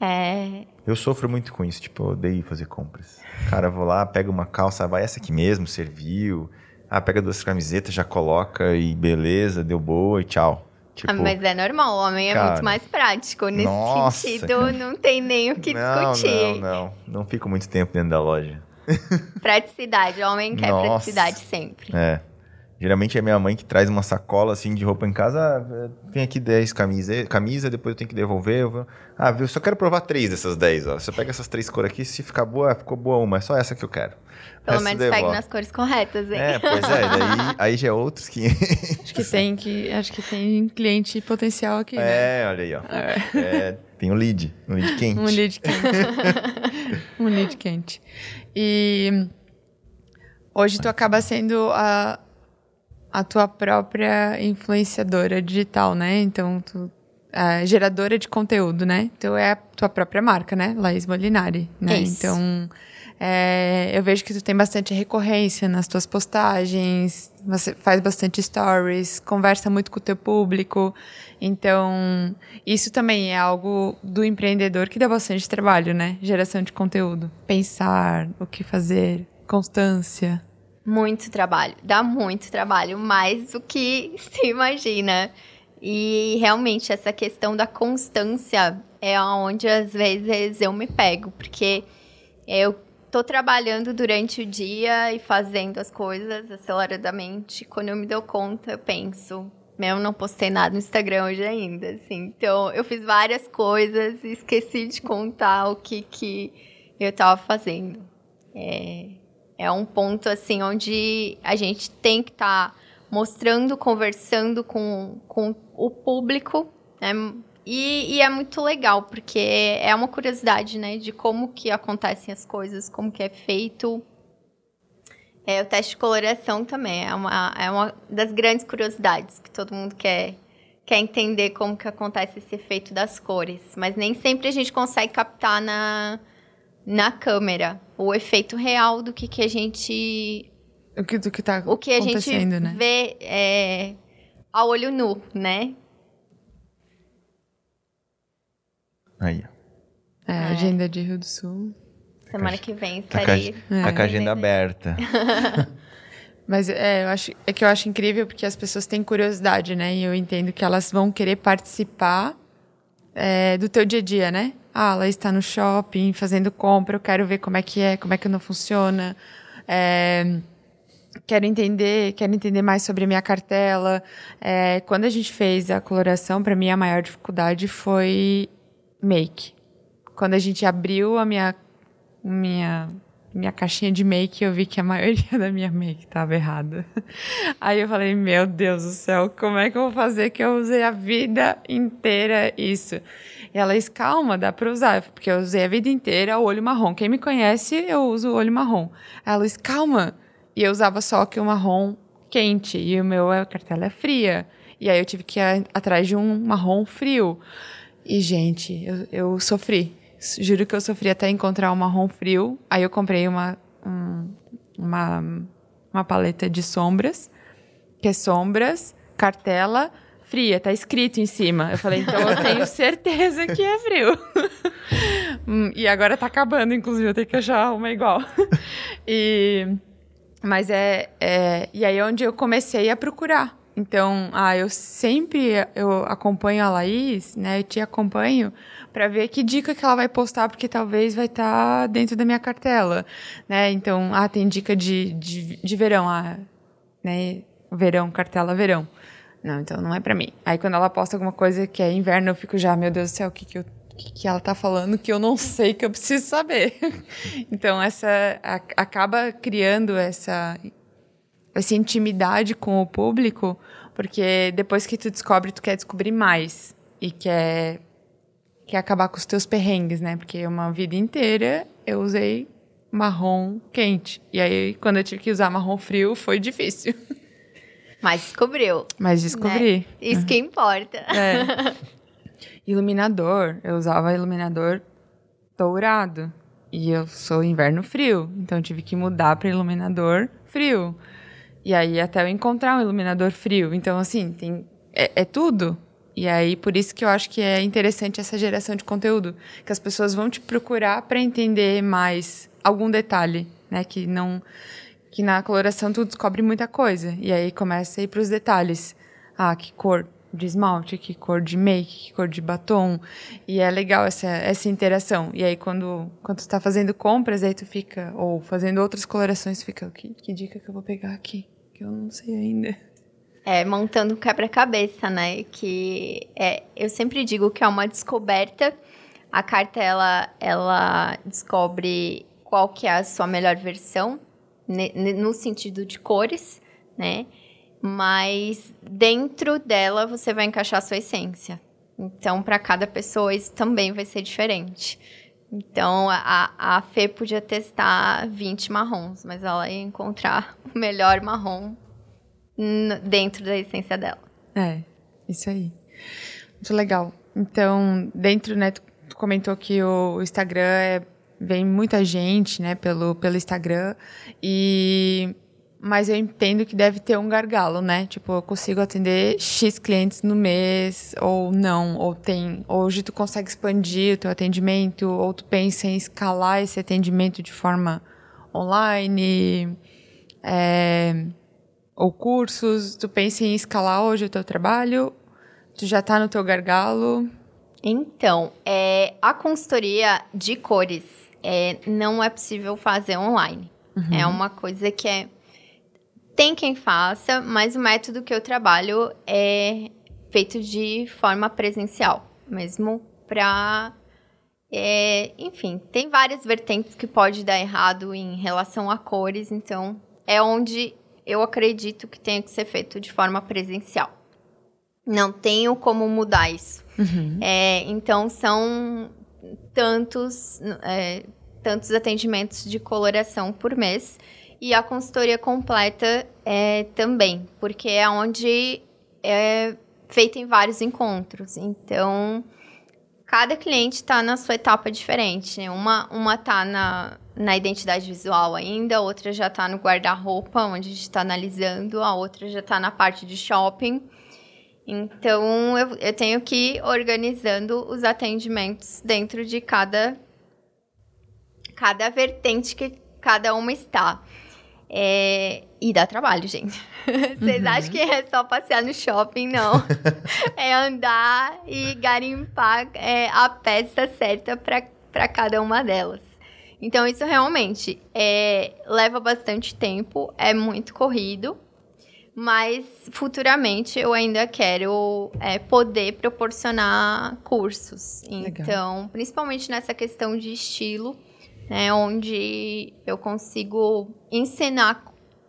S3: é,
S1: Eu sofro muito com isso, tipo, eu odeio fazer compras. Cara, vou lá, pega uma calça, vai essa aqui mesmo, serviu. Ah, pega duas camisetas, já coloca e beleza, deu boa e tchau. Tipo,
S3: ah, mas é normal, o homem é
S1: cara,
S3: muito mais prático. Nesse
S1: nossa,
S3: sentido,
S1: cara.
S3: não tem nem o que
S1: não,
S3: discutir.
S1: Não, não, não fico muito tempo dentro da loja.
S3: Praticidade, o homem quer
S1: Nossa.
S3: praticidade sempre.
S1: É. Geralmente é minha mãe que traz uma sacola assim de roupa em casa. Ah, tem aqui 10 camisa, camisa, depois eu tenho que devolver. Eu vou... Ah, viu? Só quero provar três dessas 10, ó. Você pega essas três cores aqui, se ficar boa, ficou boa uma, é só essa que eu quero.
S3: Pelo
S1: resto
S3: menos
S1: devolve.
S3: pegue nas cores corretas, hein?
S1: É, pois é, daí aí já é outros que.
S2: Acho que tem que. Acho que tem cliente potencial aqui, né?
S1: é, olha aí, ó. É, tem um lead, um lead quente.
S2: Um lead quente. um lead quente. E hoje tu acaba sendo a, a tua própria influenciadora digital, né? Então, tu é geradora de conteúdo, né? Então é a tua própria marca, né? Laís Molinari, né? Então, é, eu vejo que tu tem bastante recorrência nas tuas postagens, você faz bastante stories, conversa muito com o teu público. Então, isso também é algo do empreendedor que dá bastante trabalho, né? Geração de conteúdo. Pensar, o que fazer, constância.
S3: Muito trabalho, dá muito trabalho, mais do que se imagina. E realmente essa questão da constância é onde às vezes eu me pego, porque eu tô trabalhando durante o dia e fazendo as coisas aceleradamente. Quando eu me dou conta, eu penso, meu, não postei nada no Instagram hoje ainda, assim. Então, eu fiz várias coisas e esqueci de contar o que que eu tava fazendo. É, é um ponto assim onde a gente tem que estar mostrando, conversando com, com o público, né? E, e é muito legal, porque é uma curiosidade, né? De como que acontecem as coisas, como que é feito. É, o teste de coloração também é uma, é uma das grandes curiosidades que todo mundo quer, quer entender como que acontece esse efeito das cores. Mas nem sempre a gente consegue captar na, na câmera o efeito real do que, que a gente
S2: O que, do que tá
S3: o que a gente
S2: acontecendo, né?
S3: vê é, a olho nu, né?
S1: Aí, ó.
S2: É, agenda de Rio do Sul.
S3: Semana que vem
S1: Tá com a,
S3: estarei.
S1: tá com a agenda aberta.
S2: Mas é, eu acho, é que eu acho incrível porque as pessoas têm curiosidade, né? E eu entendo que elas vão querer participar é, do teu dia a dia, né? Ah, ela está no shopping fazendo compra, eu quero ver como é que é, como é que não funciona. É, quero entender, quero entender mais sobre a minha cartela. É, quando a gente fez a coloração, para mim a maior dificuldade foi make. Quando a gente abriu a minha minha minha caixinha de make, eu vi que a maioria da minha make estava errada. Aí eu falei, meu Deus do céu, como é que eu vou fazer que eu usei a vida inteira isso? E ela disse, calma, dá pra usar, porque eu usei a vida inteira o olho marrom. Quem me conhece, eu uso o olho marrom. Ela disse, calma. E eu usava só que o marrom quente, e o meu a cartela é fria. E aí eu tive que ir atrás de um marrom frio. E, gente, eu, eu sofri. Juro que eu sofri até encontrar um marrom frio. Aí eu comprei uma, um- uma, uma paleta de sombras, que é sombras, cartela, fria. Tá escrito em cima. Eu falei, então eu tenho certeza que é frio. Hum, e agora tá acabando, inclusive, eu tenho que achar uma igual. e, mas é, é... E aí é onde eu comecei a procurar. Então, ah, eu sempre eu acompanho a Laís, né? Eu te acompanho para ver que dica que ela vai postar, porque talvez vai estar dentro da minha cartela, né? Então, ah, tem dica de, de, de verão, ah, né? Verão, cartela verão. Não, então não é para mim. Aí quando ela posta alguma coisa que é inverno, eu fico já, meu Deus do céu, o que que, eu, que ela tá falando que eu não sei, que eu preciso saber. então, essa a- acaba criando essa essa intimidade com o público, porque depois que tu descobre, tu quer descobrir mais e quer quer acabar com os teus perrengues, né? Porque uma vida inteira eu usei marrom quente. E aí quando eu tive que usar marrom frio, foi difícil.
S3: Mas descobriu.
S2: Mas descobri.
S3: né? Isso que importa.
S2: É. Iluminador, eu usava iluminador dourado. E eu sou inverno frio, então eu tive que mudar para iluminador frio. E aí até eu encontrar um iluminador frio. Então, assim, tem, é, é tudo. E aí, por isso que eu acho que é interessante essa geração de conteúdo. Que as pessoas vão te procurar para entender mais algum detalhe, né? Que não que na coloração tu descobre muita coisa. E aí começa a ir para os detalhes. Ah, que cor de esmalte, que cor de make, que cor de batom. E é legal essa, essa interação. E aí quando, quando tu tá fazendo compras, aí tu fica, ou fazendo outras colorações, fica, que, que dica que eu vou pegar aqui? Que eu não sei ainda.
S3: É, montando um quebra-cabeça, né? Que é, eu sempre digo que é uma descoberta. A carta, ela, ela descobre qual que é a sua melhor versão no sentido de cores, né? Mas dentro dela você vai encaixar a sua essência. Então, para cada pessoa, isso também vai ser diferente. Então, a, a Fê podia testar 20 marrons, mas ela ia encontrar o melhor marrom dentro da essência dela.
S2: É, isso aí. Muito legal. Então, dentro, né, tu comentou que o Instagram é vem muita gente, né, pelo, pelo Instagram e mas eu entendo que deve ter um gargalo, né? Tipo, eu consigo atender X clientes no mês, ou não, ou tem. Hoje tu consegue expandir o teu atendimento, ou tu pensa em escalar esse atendimento de forma online, é, ou cursos, tu pensa em escalar hoje o teu trabalho, tu já tá no teu gargalo.
S3: Então, é, a consultoria de cores é, não é possível fazer online. Uhum. É uma coisa que é. Tem quem faça, mas o método que eu trabalho é feito de forma presencial, mesmo para. É, enfim, tem várias vertentes que pode dar errado em relação a cores, então é onde eu acredito que tenha que ser feito de forma presencial. Não tenho como mudar isso. Uhum. É, então, são tantos, é, tantos atendimentos de coloração por mês. E a consultoria completa é, também, porque é onde é feita em vários encontros. Então, cada cliente está na sua etapa diferente. Né? Uma, uma tá na, na identidade visual ainda, a outra já está no guarda-roupa, onde a gente está analisando, a outra já está na parte de shopping. Então, eu, eu tenho que ir organizando os atendimentos dentro de cada, cada vertente que cada uma está. É, e dá trabalho, gente. Vocês uhum. acham que é só passear no shopping? Não. é andar e garimpar é, a peça certa para cada uma delas. Então, isso realmente é, leva bastante tempo, é muito corrido. Mas futuramente eu ainda quero é, poder proporcionar cursos. Legal. Então, principalmente nessa questão de estilo, né, onde eu consigo ensinar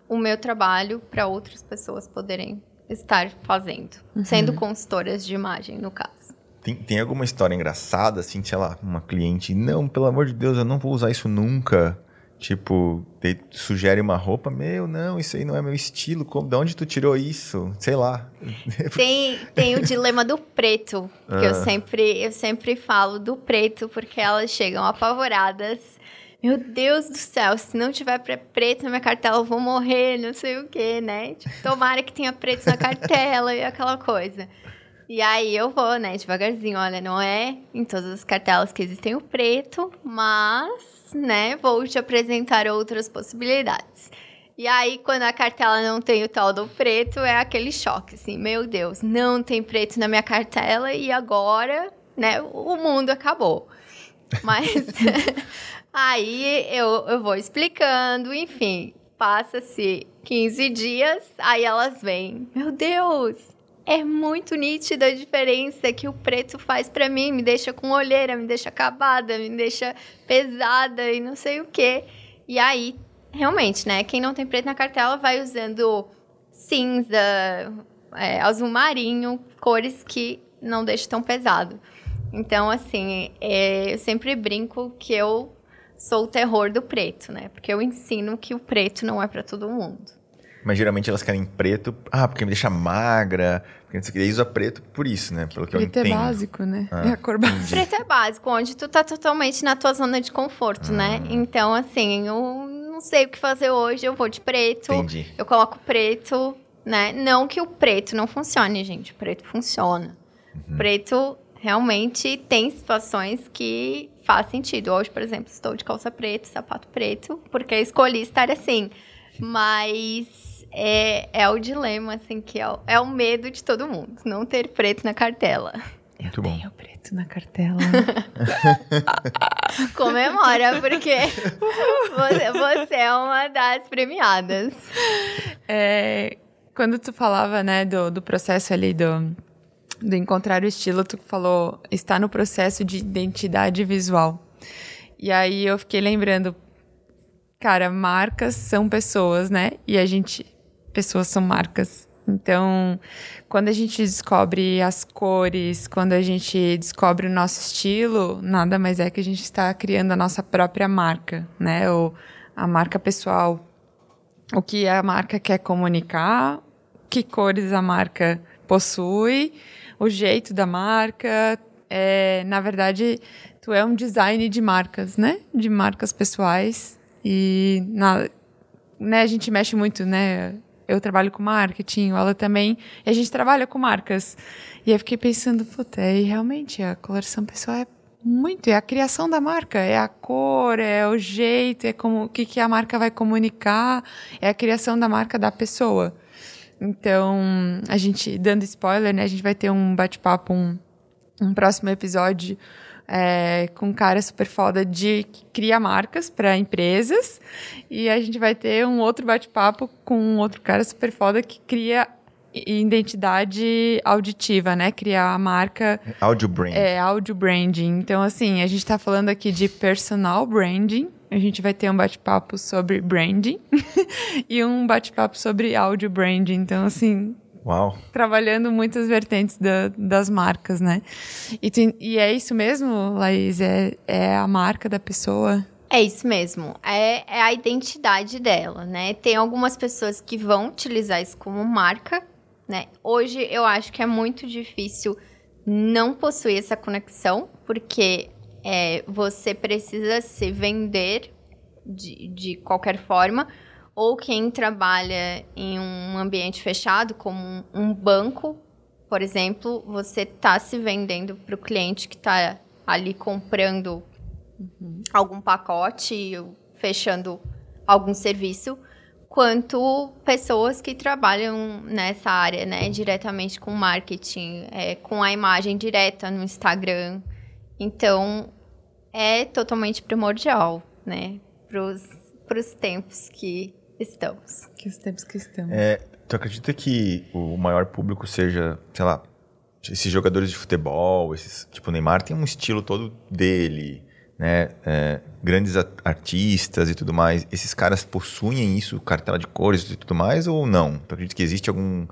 S3: o meu trabalho para outras pessoas poderem estar fazendo, uhum. sendo consultoras de imagem, no caso.
S1: Tem, tem alguma história engraçada, assim, sei lá, uma cliente, não, pelo amor de Deus, eu não vou usar isso nunca. Tipo, te, sugere uma roupa, meu, não, isso aí não é meu estilo. Como, de onde tu tirou isso? Sei lá.
S3: Tem, tem o dilema do preto, que ah. eu, sempre, eu sempre falo do preto, porque elas chegam apavoradas. Meu Deus do céu, se não tiver preto na minha cartela, eu vou morrer, não sei o quê, né? Tipo, tomara que tenha preto na cartela e aquela coisa. E aí eu vou, né, devagarzinho, olha, não é em todas as cartelas que existem o preto, mas, né, vou te apresentar outras possibilidades. E aí, quando a cartela não tem o tal do preto, é aquele choque, assim, meu Deus, não tem preto na minha cartela e agora, né, o mundo acabou. Mas aí eu, eu vou explicando, enfim, passa-se 15 dias, aí elas vêm, meu Deus, é muito nítida a diferença que o preto faz para mim. Me deixa com olheira, me deixa acabada, me deixa pesada e não sei o quê. E aí, realmente, né? Quem não tem preto na cartela vai usando cinza, é, azul marinho, cores que não deixam tão pesado. Então, assim, é, eu sempre brinco que eu sou o terror do preto, né? Porque eu ensino que o preto não é para todo mundo.
S1: Mas geralmente elas querem preto, ah, porque me deixa magra, porque. Daí usa preto por isso, né? Pelo que
S2: preto
S1: eu entendo.
S2: é básico, né? Ah, é a cor básica.
S3: Preto é básico, onde tu tá totalmente na tua zona de conforto, né? ah. né? Então, assim, eu não sei o que fazer hoje, eu vou de preto.
S1: Entendi.
S3: Eu coloco preto, né? Não que o preto não funcione, gente. O preto funciona.
S1: Uhum.
S3: Preto realmente tem situações que faz sentido. Hoje, por exemplo, estou de calça preta, sapato preto, porque eu escolhi estar assim. Mas é, é o dilema, assim, que é o, é o medo de todo mundo. Não ter preto na cartela.
S1: Muito bom.
S2: Tenho preto na cartela.
S3: Comemora, porque você, você é uma das premiadas.
S2: É, quando tu falava, né, do, do processo ali do, do encontrar o estilo, tu falou está no processo de identidade visual. E aí eu fiquei lembrando, cara, marcas são pessoas, né? E a gente, pessoas são marcas. Então, quando a gente descobre as cores, quando a gente descobre o nosso estilo, nada mais é que a gente está criando a nossa própria marca, né? Ou a marca pessoal. O que a marca quer comunicar, que cores a marca possui, o jeito da marca. É, na verdade, tu é um design de marcas, né? De marcas pessoais. E na, né, a gente mexe muito, né? Eu trabalho com marketing, ela também. E a gente trabalha com marcas. E eu fiquei pensando, puta, e realmente a coloração pessoal é muito, é a criação da marca, é a cor, é o jeito, é como o que, que a marca vai comunicar, é a criação da marca da pessoa. Então, a gente, dando spoiler, né, a gente vai ter um bate-papo, um, um próximo episódio é, com um cara super foda de que cria marcas para empresas. E a gente vai ter um outro bate-papo com um outro cara super foda que cria identidade auditiva, né? Criar a marca.
S1: Audio brand.
S2: É, audio branding. Então, assim, a gente está falando aqui de personal branding. A gente vai ter um bate-papo sobre branding e um bate-papo sobre audio branding. Então, assim,
S1: Uau.
S2: trabalhando muitas vertentes da- das marcas, né? E, tem- e é isso mesmo, Laís? É, é a marca da pessoa?
S3: É isso mesmo. É, é a identidade dela, né? Tem algumas pessoas que vão utilizar isso como marca, né? Hoje eu acho que é muito difícil não possuir essa conexão, porque é, você precisa se vender de, de qualquer forma, ou quem trabalha em um ambiente fechado, como um, banco, por exemplo, você está se vendendo para o cliente que está ali comprando algum pacote, fechando algum serviço, quanto pessoas que trabalham nessa área, né, diretamente com marketing, é, com a imagem direta no Instagram. Então, é totalmente primordial, né, para os tempos que estamos.
S2: Que os tempos que estamos.
S1: É, tu acredita que o maior público seja, sei lá, esses jogadores de futebol, esses, tipo o Neymar tem um estilo todo dele, né? É, grandes artistas e tudo mais. Esses caras possuem isso, cartela de cores e tudo mais, ou não? Tu acredita que existe algum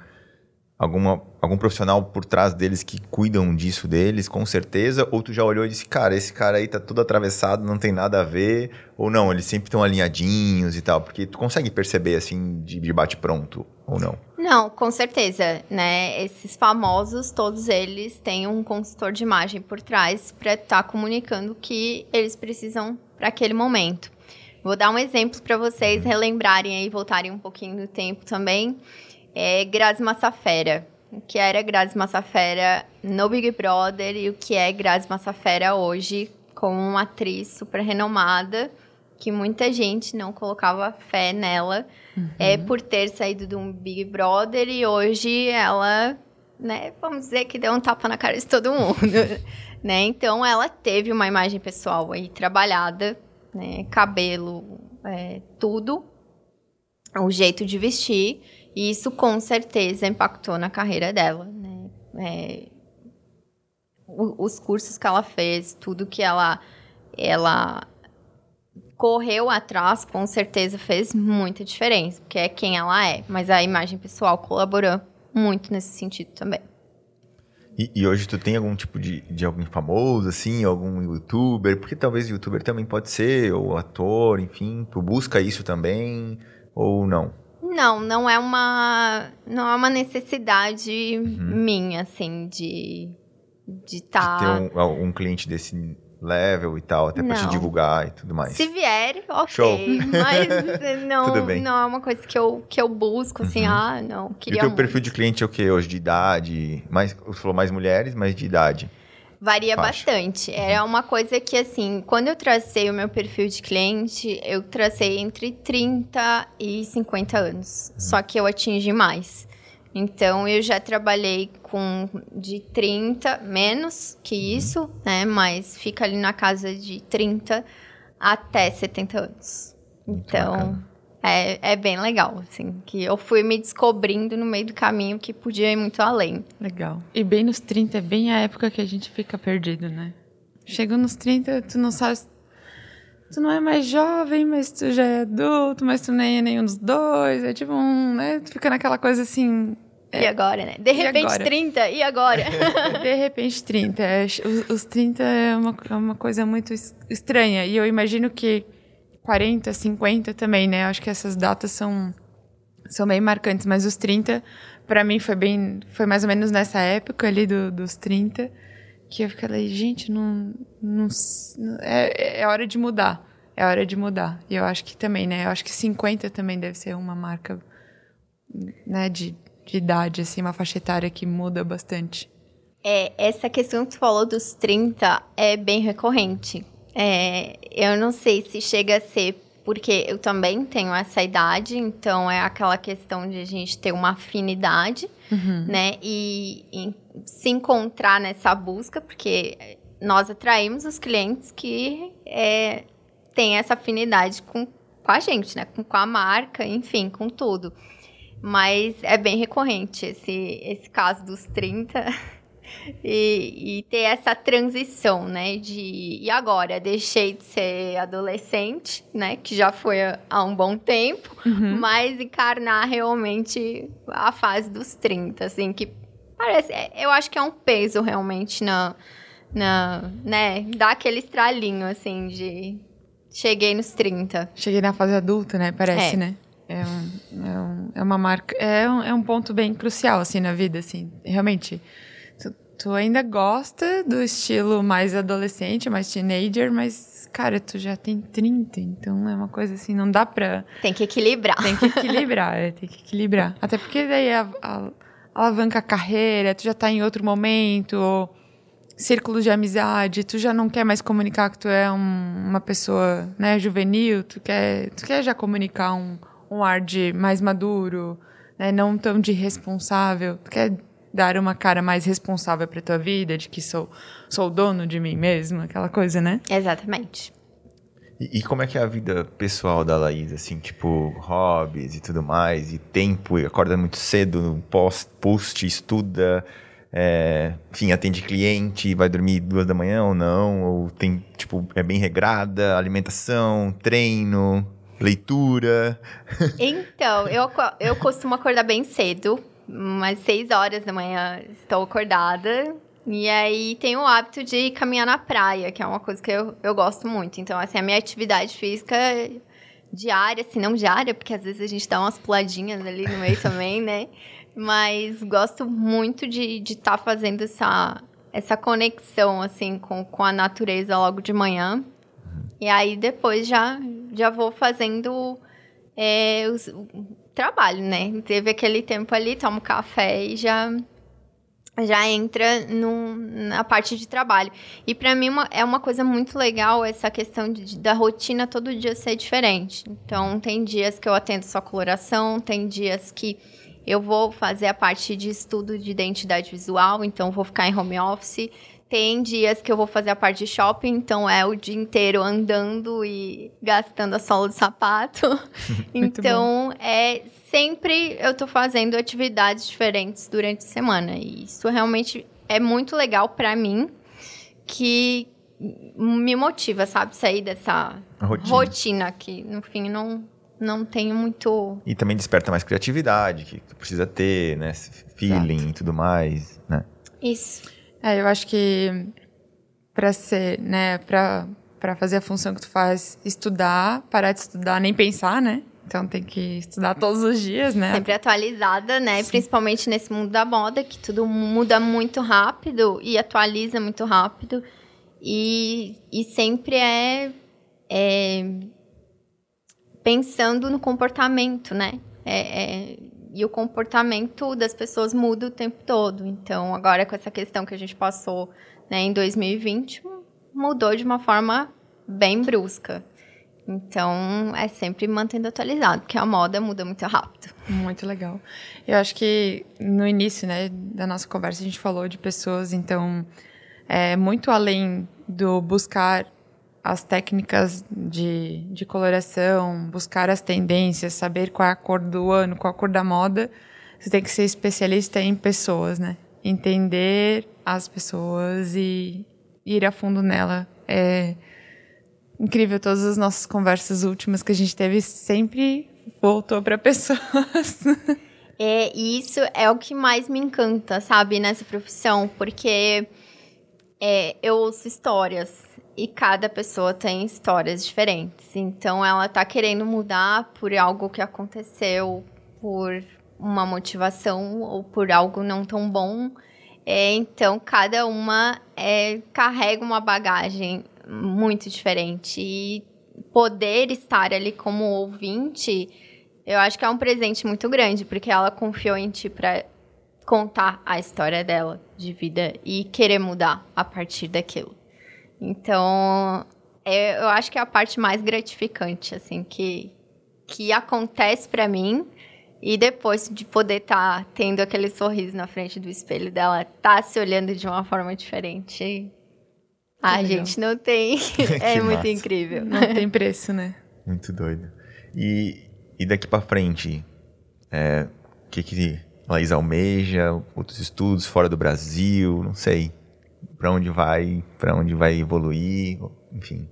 S1: alguma, algum profissional por trás deles que cuidam disso deles, com certeza? Ou tu já olhou e disse, cara, esse cara aí tá todo atravessado, não tem nada a ver? Ou não, eles sempre estão alinhadinhos e tal? Porque tu consegue perceber, assim, de, de bate-pronto, ou não?
S3: Não, com certeza, né? Esses famosos, todos eles têm um consultor de imagem por trás para estar comunicando o que eles precisam para aquele momento. Vou dar um exemplo para vocês relembrarem aí, voltarem um pouquinho no tempo também. É Grazi Massafera. O que era Grazi Massafera no Big Brother e o que é Grazi Massafera hoje como uma atriz super renomada que muita gente não colocava fé nela é por ter saído de um Big Brother e hoje ela, né, vamos dizer que deu um tapa na cara de todo mundo, né? Então ela teve uma imagem pessoal aí trabalhada, né, cabelo, é, tudo, o jeito de vestir e isso com certeza impactou na carreira dela, né? É, os cursos que ela fez, tudo que ela ela correu atrás, com certeza fez muita diferença, porque é quem ela é. Mas a imagem pessoal colaborou muito nesse sentido também.
S1: E, e hoje tu tem algum tipo de, de alguém famoso, assim, algum youtuber? Porque talvez youtuber também pode ser, ou ator, enfim. Tu busca isso também, ou não?
S3: Não, não é uma não é uma necessidade minha assim de de
S1: De
S3: estar
S1: ter um, um cliente desse level e tal, até pra te divulgar e tudo mais.
S3: Se vier, ok.
S1: Show.
S3: Mas não, não é uma coisa que eu, que eu busco, assim,
S1: Uhum.
S3: ah, não,
S1: E o
S3: queria
S1: teu
S3: muito.
S1: perfil de cliente é o que hoje? De idade? Mais, você falou mais mulheres, mas de idade.
S3: Varia
S1: Faixa.
S3: bastante. É uma coisa que, assim, quando eu tracei o meu perfil de cliente, eu tracei entre 30 e 50 anos. Só que eu atingi mais. Então, eu já trabalhei com de 30, menos que isso, né? Mas fica ali na casa de 30 até 70 anos. Então,
S1: bacana.
S3: É, é bem legal, assim, que eu fui me descobrindo no meio do caminho que podia ir muito além.
S2: Legal. E bem nos 30 é bem a época que a gente fica perdido, né? Chega nos 30, tu não sabe. Tu não é mais jovem, mas tu já é adulto, mas tu nem é nenhum dos dois. É tipo um, né? Tu fica naquela coisa assim.
S3: E agora, né? De repente,
S2: agora?
S3: 30, e agora?
S2: De repente, 30. É, os, os 30 é uma, é uma coisa muito es- estranha. E eu imagino que 40, 50 também, né? Acho que essas datas são, são bem marcantes. Mas os 30, pra mim, foi bem. Foi mais ou menos nessa época ali do- dos 30 que eu falei, gente, não. não- é, é hora de mudar. É hora de mudar. E eu acho que também, né? Eu acho que 50 também deve ser uma marca, né, de, de idade, assim, uma faixa etária que muda bastante.
S3: É, essa questão que tu falou dos 30 é bem recorrente. É, eu não sei se chega a ser porque eu também tenho essa idade, então é aquela questão de a gente ter uma afinidade, né? E, e se encontrar nessa busca, porque nós atraímos os clientes que é, têm essa afinidade com, com a gente, né? Com, com a marca, enfim, com tudo. Mas é bem recorrente esse, esse caso dos 30 e, e ter essa transição, né? De e agora deixei de ser adolescente, né? Que já foi há- um bom tempo, mas encarnar realmente a fase dos 30, assim, que parece. é, Eu acho que é um peso realmente na. na né? Dá aquele estralinho, assim, de. Cheguei nos 30.
S2: Cheguei na fase adulta, né? Parece,
S3: É.
S2: né? É, um, é, um- é uma marca. É um, é um ponto bem crucial, assim, na vida, assim. Realmente. Tu, ainda gosta do estilo mais adolescente, mais teenager, mas, cara, tu já tem 30, então é uma coisa assim, não dá pra.
S3: Tem que equilibrar.
S2: Tem que equilibrar, é, tem que equilibrar. Até porque daí a, a- alavanca a carreira, tu já tá em outro momento, ou círculos de amizade, tu já não quer mais comunicar que tu é um- uma pessoa, né, juvenil, tu quer, tu quer já comunicar um, um ar de mais maduro, né, não tão de responsável, tu quer dar uma cara mais responsável pra tua vida, de que sou, sou o dono de mim mesmo, aquela coisa, né?
S3: Exatamente.
S1: E, e como é que é a vida pessoal da Laís, assim, tipo, hobbies e tudo mais, e tempo, e acorda muito cedo, post, post estuda, é, enfim, atende cliente, vai dormir duas da manhã ou não, ou tem, tipo, é bem regrada, alimentação, treino, leitura.
S3: Então, eu, eu costumo acordar bem cedo, umas 6 horas da manhã estou acordada. E aí tenho o hábito de caminhar na praia, que é uma coisa que eu, eu gosto muito. Então, assim, a minha atividade física diária, se não diária, porque às vezes a gente dá umas puladinhas ali no meio também, né? Mas gosto muito de estar fazendo essa, essa conexão, assim, com, com a natureza logo de manhã. E aí depois já, já vou fazendo é, os- trabalho, né? Teve aquele tempo ali, tomo café e já já entra num- na parte de trabalho. E para mim uma- é uma coisa muito legal essa questão de- da rotina todo dia ser diferente. Então tem dias que eu atendo só coloração, tem dias que eu vou fazer a parte de estudo de identidade visual, então vou ficar em home office. Tem dias que eu vou fazer a parte de shopping, então é o dia inteiro andando e gastando a sola do sapato. Então, é sempre eu tô fazendo atividades diferentes durante a semana. E isso realmente é muito legal pra mim, que me motiva, sabe? Sair dessa
S1: Rotina.
S3: rotina, que no fim não, não tenho muito.
S1: E também desperta mais criatividade, que tu precisa ter, né, feeling e tudo mais, né?
S3: Isso.
S2: É, eu acho que pra ser, né, pra, pra fazer a função que tu faz, estudar, parar de estudar, nem pensar, né? Então tem que estudar todos os dias, né?
S3: Sempre atualizada, né? Principalmente nesse mundo da moda, que tudo muda muito rápido e atualiza muito rápido. e, e sempre é, é pensando no comportamento, né? É, é, e o comportamento das pessoas muda o tempo todo. Então, agora com essa questão que a gente passou né, em 2020, mudou de uma forma bem brusca. Então, é sempre mantendo atualizado, porque a moda muda muito rápido.
S2: Muito legal. Eu acho que no início né, da nossa conversa a gente falou de pessoas, então, é muito além do buscar as técnicas de, de coloração, buscar as tendências, saber qual é a cor do ano, qual a cor da moda, você tem que ser especialista em pessoas, né? Entender as pessoas e ir a fundo nela. É incrível todas as nossas conversas últimas que a gente teve sempre voltou para pessoas.
S3: É, isso é o que mais me encanta, sabe, nessa profissão, porque é, eu ouço histórias e cada pessoa tem histórias diferentes. Então ela tá querendo mudar por algo que aconteceu, por uma motivação ou por algo não tão bom. É, então cada uma é, carrega uma bagagem muito diferente. E poder estar ali como ouvinte, eu acho que é um presente muito grande, porque ela confiou em ti para contar a história dela de vida e querer mudar a partir daquilo. Então, é, eu acho que é a parte mais gratificante, assim, que, que acontece para mim. E depois de poder estar tá tendo aquele sorriso na frente do espelho dela, tá se olhando de uma forma diferente. A gente não tem. é muito massa. incrível.
S2: Não tem preço, né?
S1: Muito doido. E, e daqui para frente, é, o que que Laís almeja? Outros estudos fora do Brasil? Não sei para onde vai, para onde vai evoluir, enfim.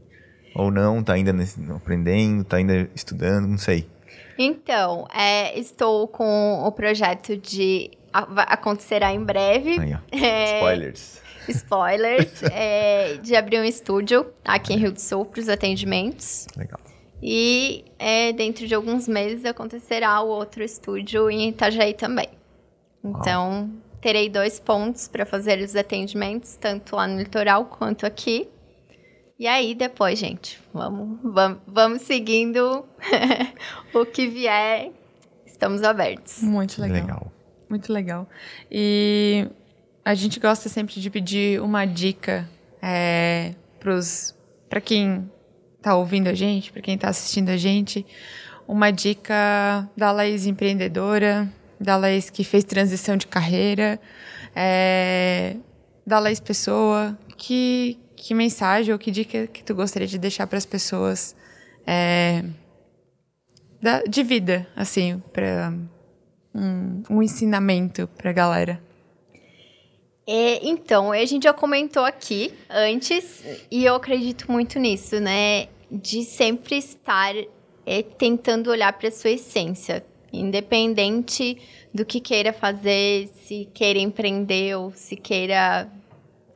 S1: Ou não, tá ainda nesse, aprendendo, tá ainda estudando, não sei.
S3: Então, é, estou com o projeto de acontecerá em breve.
S1: Aí, é, Spoilers.
S3: Spoilers. é, de abrir um estúdio aqui em Rio do Sul para os atendimentos.
S1: Legal.
S3: E é, dentro de alguns meses acontecerá o outro estúdio em Itajaí também. Então, terei dois pontos para fazer os atendimentos, tanto lá no litoral quanto aqui. E aí, depois, gente, vamos, vamos, vamos seguindo o que vier. Estamos abertos.
S2: Muito legal. legal. Muito legal. E a gente gosta sempre de pedir uma dica é, para quem está ouvindo a gente, para quem está assistindo a gente, uma dica da Laís empreendedora, da Laís que fez transição de carreira, é, da Laís Pessoa, que, que mensagem ou que dica que tu gostaria de deixar para as pessoas é, da, de vida, assim, para um, um ensinamento para a galera?
S3: É, então, a gente já comentou aqui antes, e eu acredito muito nisso, né? De sempre estar é, tentando olhar para a sua essência independente do que queira fazer, se queira empreender ou se queira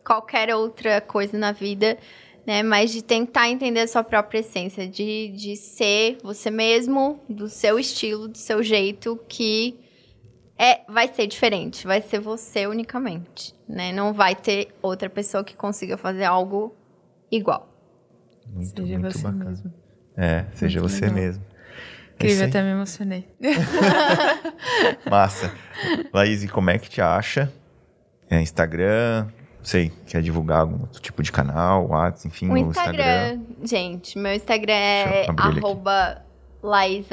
S3: qualquer outra coisa na vida, né? Mas de tentar entender a sua própria essência, de, de ser você mesmo, do seu estilo, do seu jeito, que é, vai ser diferente, vai ser você unicamente, né? Não vai ter outra pessoa que consiga fazer algo igual.
S2: Muito, seja muito você bacana. mesmo.
S1: É, seja muito você legal. mesmo.
S2: Incrível, até me emocionei.
S1: Massa. Laís, e como é que te acha? É Instagram, sei, quer divulgar algum outro tipo de canal, WhatsApp, enfim,
S3: o Instagram, Instagram. Gente, meu Instagram é arroba Laís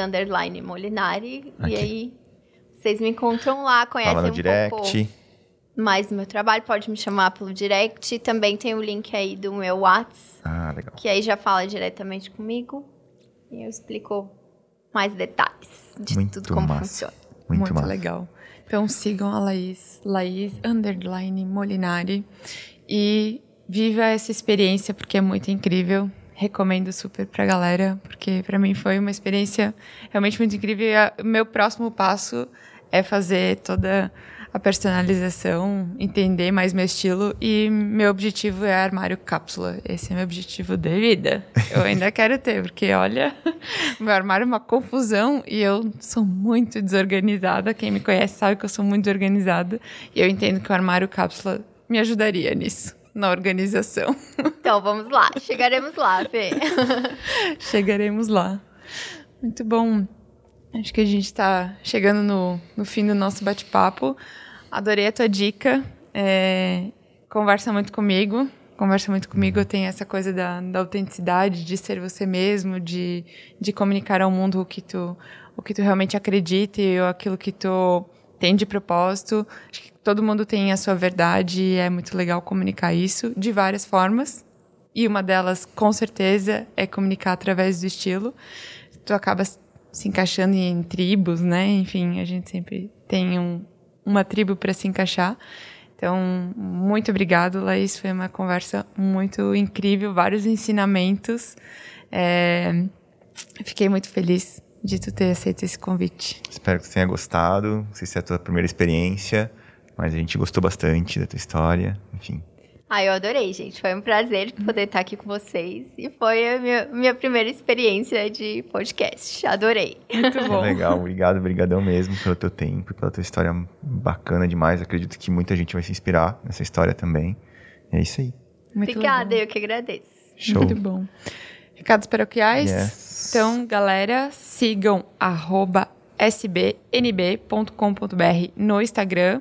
S3: Molinari. Aqui. E aí, vocês me encontram lá, conhecem Fala no um direct. pouco mais do meu trabalho, pode me chamar pelo direct. Também tem o link aí do meu WhatsApp.
S1: Ah, legal.
S3: Que aí já fala diretamente comigo. E eu explico mais detalhes de Muito tudo como massa. funciona.
S2: Muito, Muito legal. Então sigam a Laís, Laís underline Molinari e viva essa experiência porque é muito incrível. Recomendo super pra galera, porque para mim foi uma experiência realmente muito incrível. E o meu próximo passo é fazer toda a personalização, entender mais meu estilo e meu objetivo é armário cápsula. Esse é meu objetivo de vida. Eu ainda quero ter, porque olha, meu armário é uma confusão e eu sou muito desorganizada. Quem me conhece sabe que eu sou muito desorganizada e eu entendo que o armário cápsula me ajudaria nisso. na organização.
S3: Então, vamos lá. Chegaremos lá, Fê.
S2: Chegaremos lá. Muito bom. Acho que a gente está chegando no, no fim do nosso bate-papo. Adorei a tua dica. É, conversa muito comigo. Conversa muito comigo. Tenho essa coisa da, da autenticidade, de ser você mesmo, de, de comunicar ao mundo o que tu, o que tu realmente acredita e aquilo que tu tem de propósito. Acho que todo mundo tem a sua verdade e é muito legal comunicar isso de várias formas. E uma delas, com certeza, é comunicar através do estilo. Tu acaba se encaixando em tribos, né? Enfim, a gente sempre tem um, uma tribo para se encaixar. Então, muito obrigado, Laís. Foi uma conversa muito incrível, vários ensinamentos. É, fiquei muito feliz de tu ter aceito esse convite.
S1: Espero que você tenha gostado. Não sei se é a tua primeira experiência, mas a gente gostou bastante da tua história. Enfim,
S3: ah, eu adorei, gente. Foi um prazer poder estar aqui com vocês. E foi a minha, minha primeira experiência de podcast. Adorei.
S2: Muito bom.
S1: Legal, obrigado, brigadão mesmo pelo teu tempo, pela tua história bacana demais. Acredito que muita gente vai se inspirar nessa história também. É isso aí.
S3: Muito Obrigada, legal. eu que agradeço.
S2: Show. Muito bom. Recados paroquiais? Yes. Então, galera, sigam sbnb.com.br no Instagram.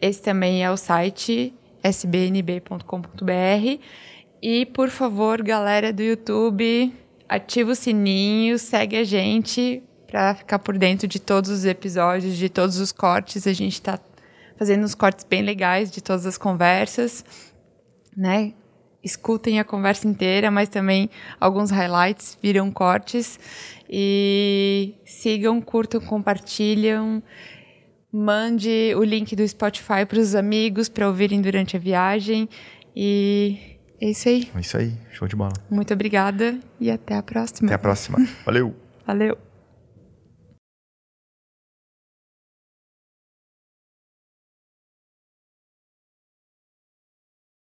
S2: Esse também é o site sbnb.com.br. E, por favor, galera do YouTube, ativa o sininho, segue a gente para ficar por dentro de todos os episódios, de todos os cortes. A gente está fazendo uns cortes bem legais de todas as conversas, né? Escutem a conversa inteira, mas também alguns highlights viram cortes. E sigam, curtam, compartilham. Mande o link do Spotify para os amigos para ouvirem durante a viagem. E é isso aí.
S1: É isso aí. Show de bola.
S2: Muito obrigada e até a próxima.
S1: Até a próxima. Valeu.
S2: Valeu.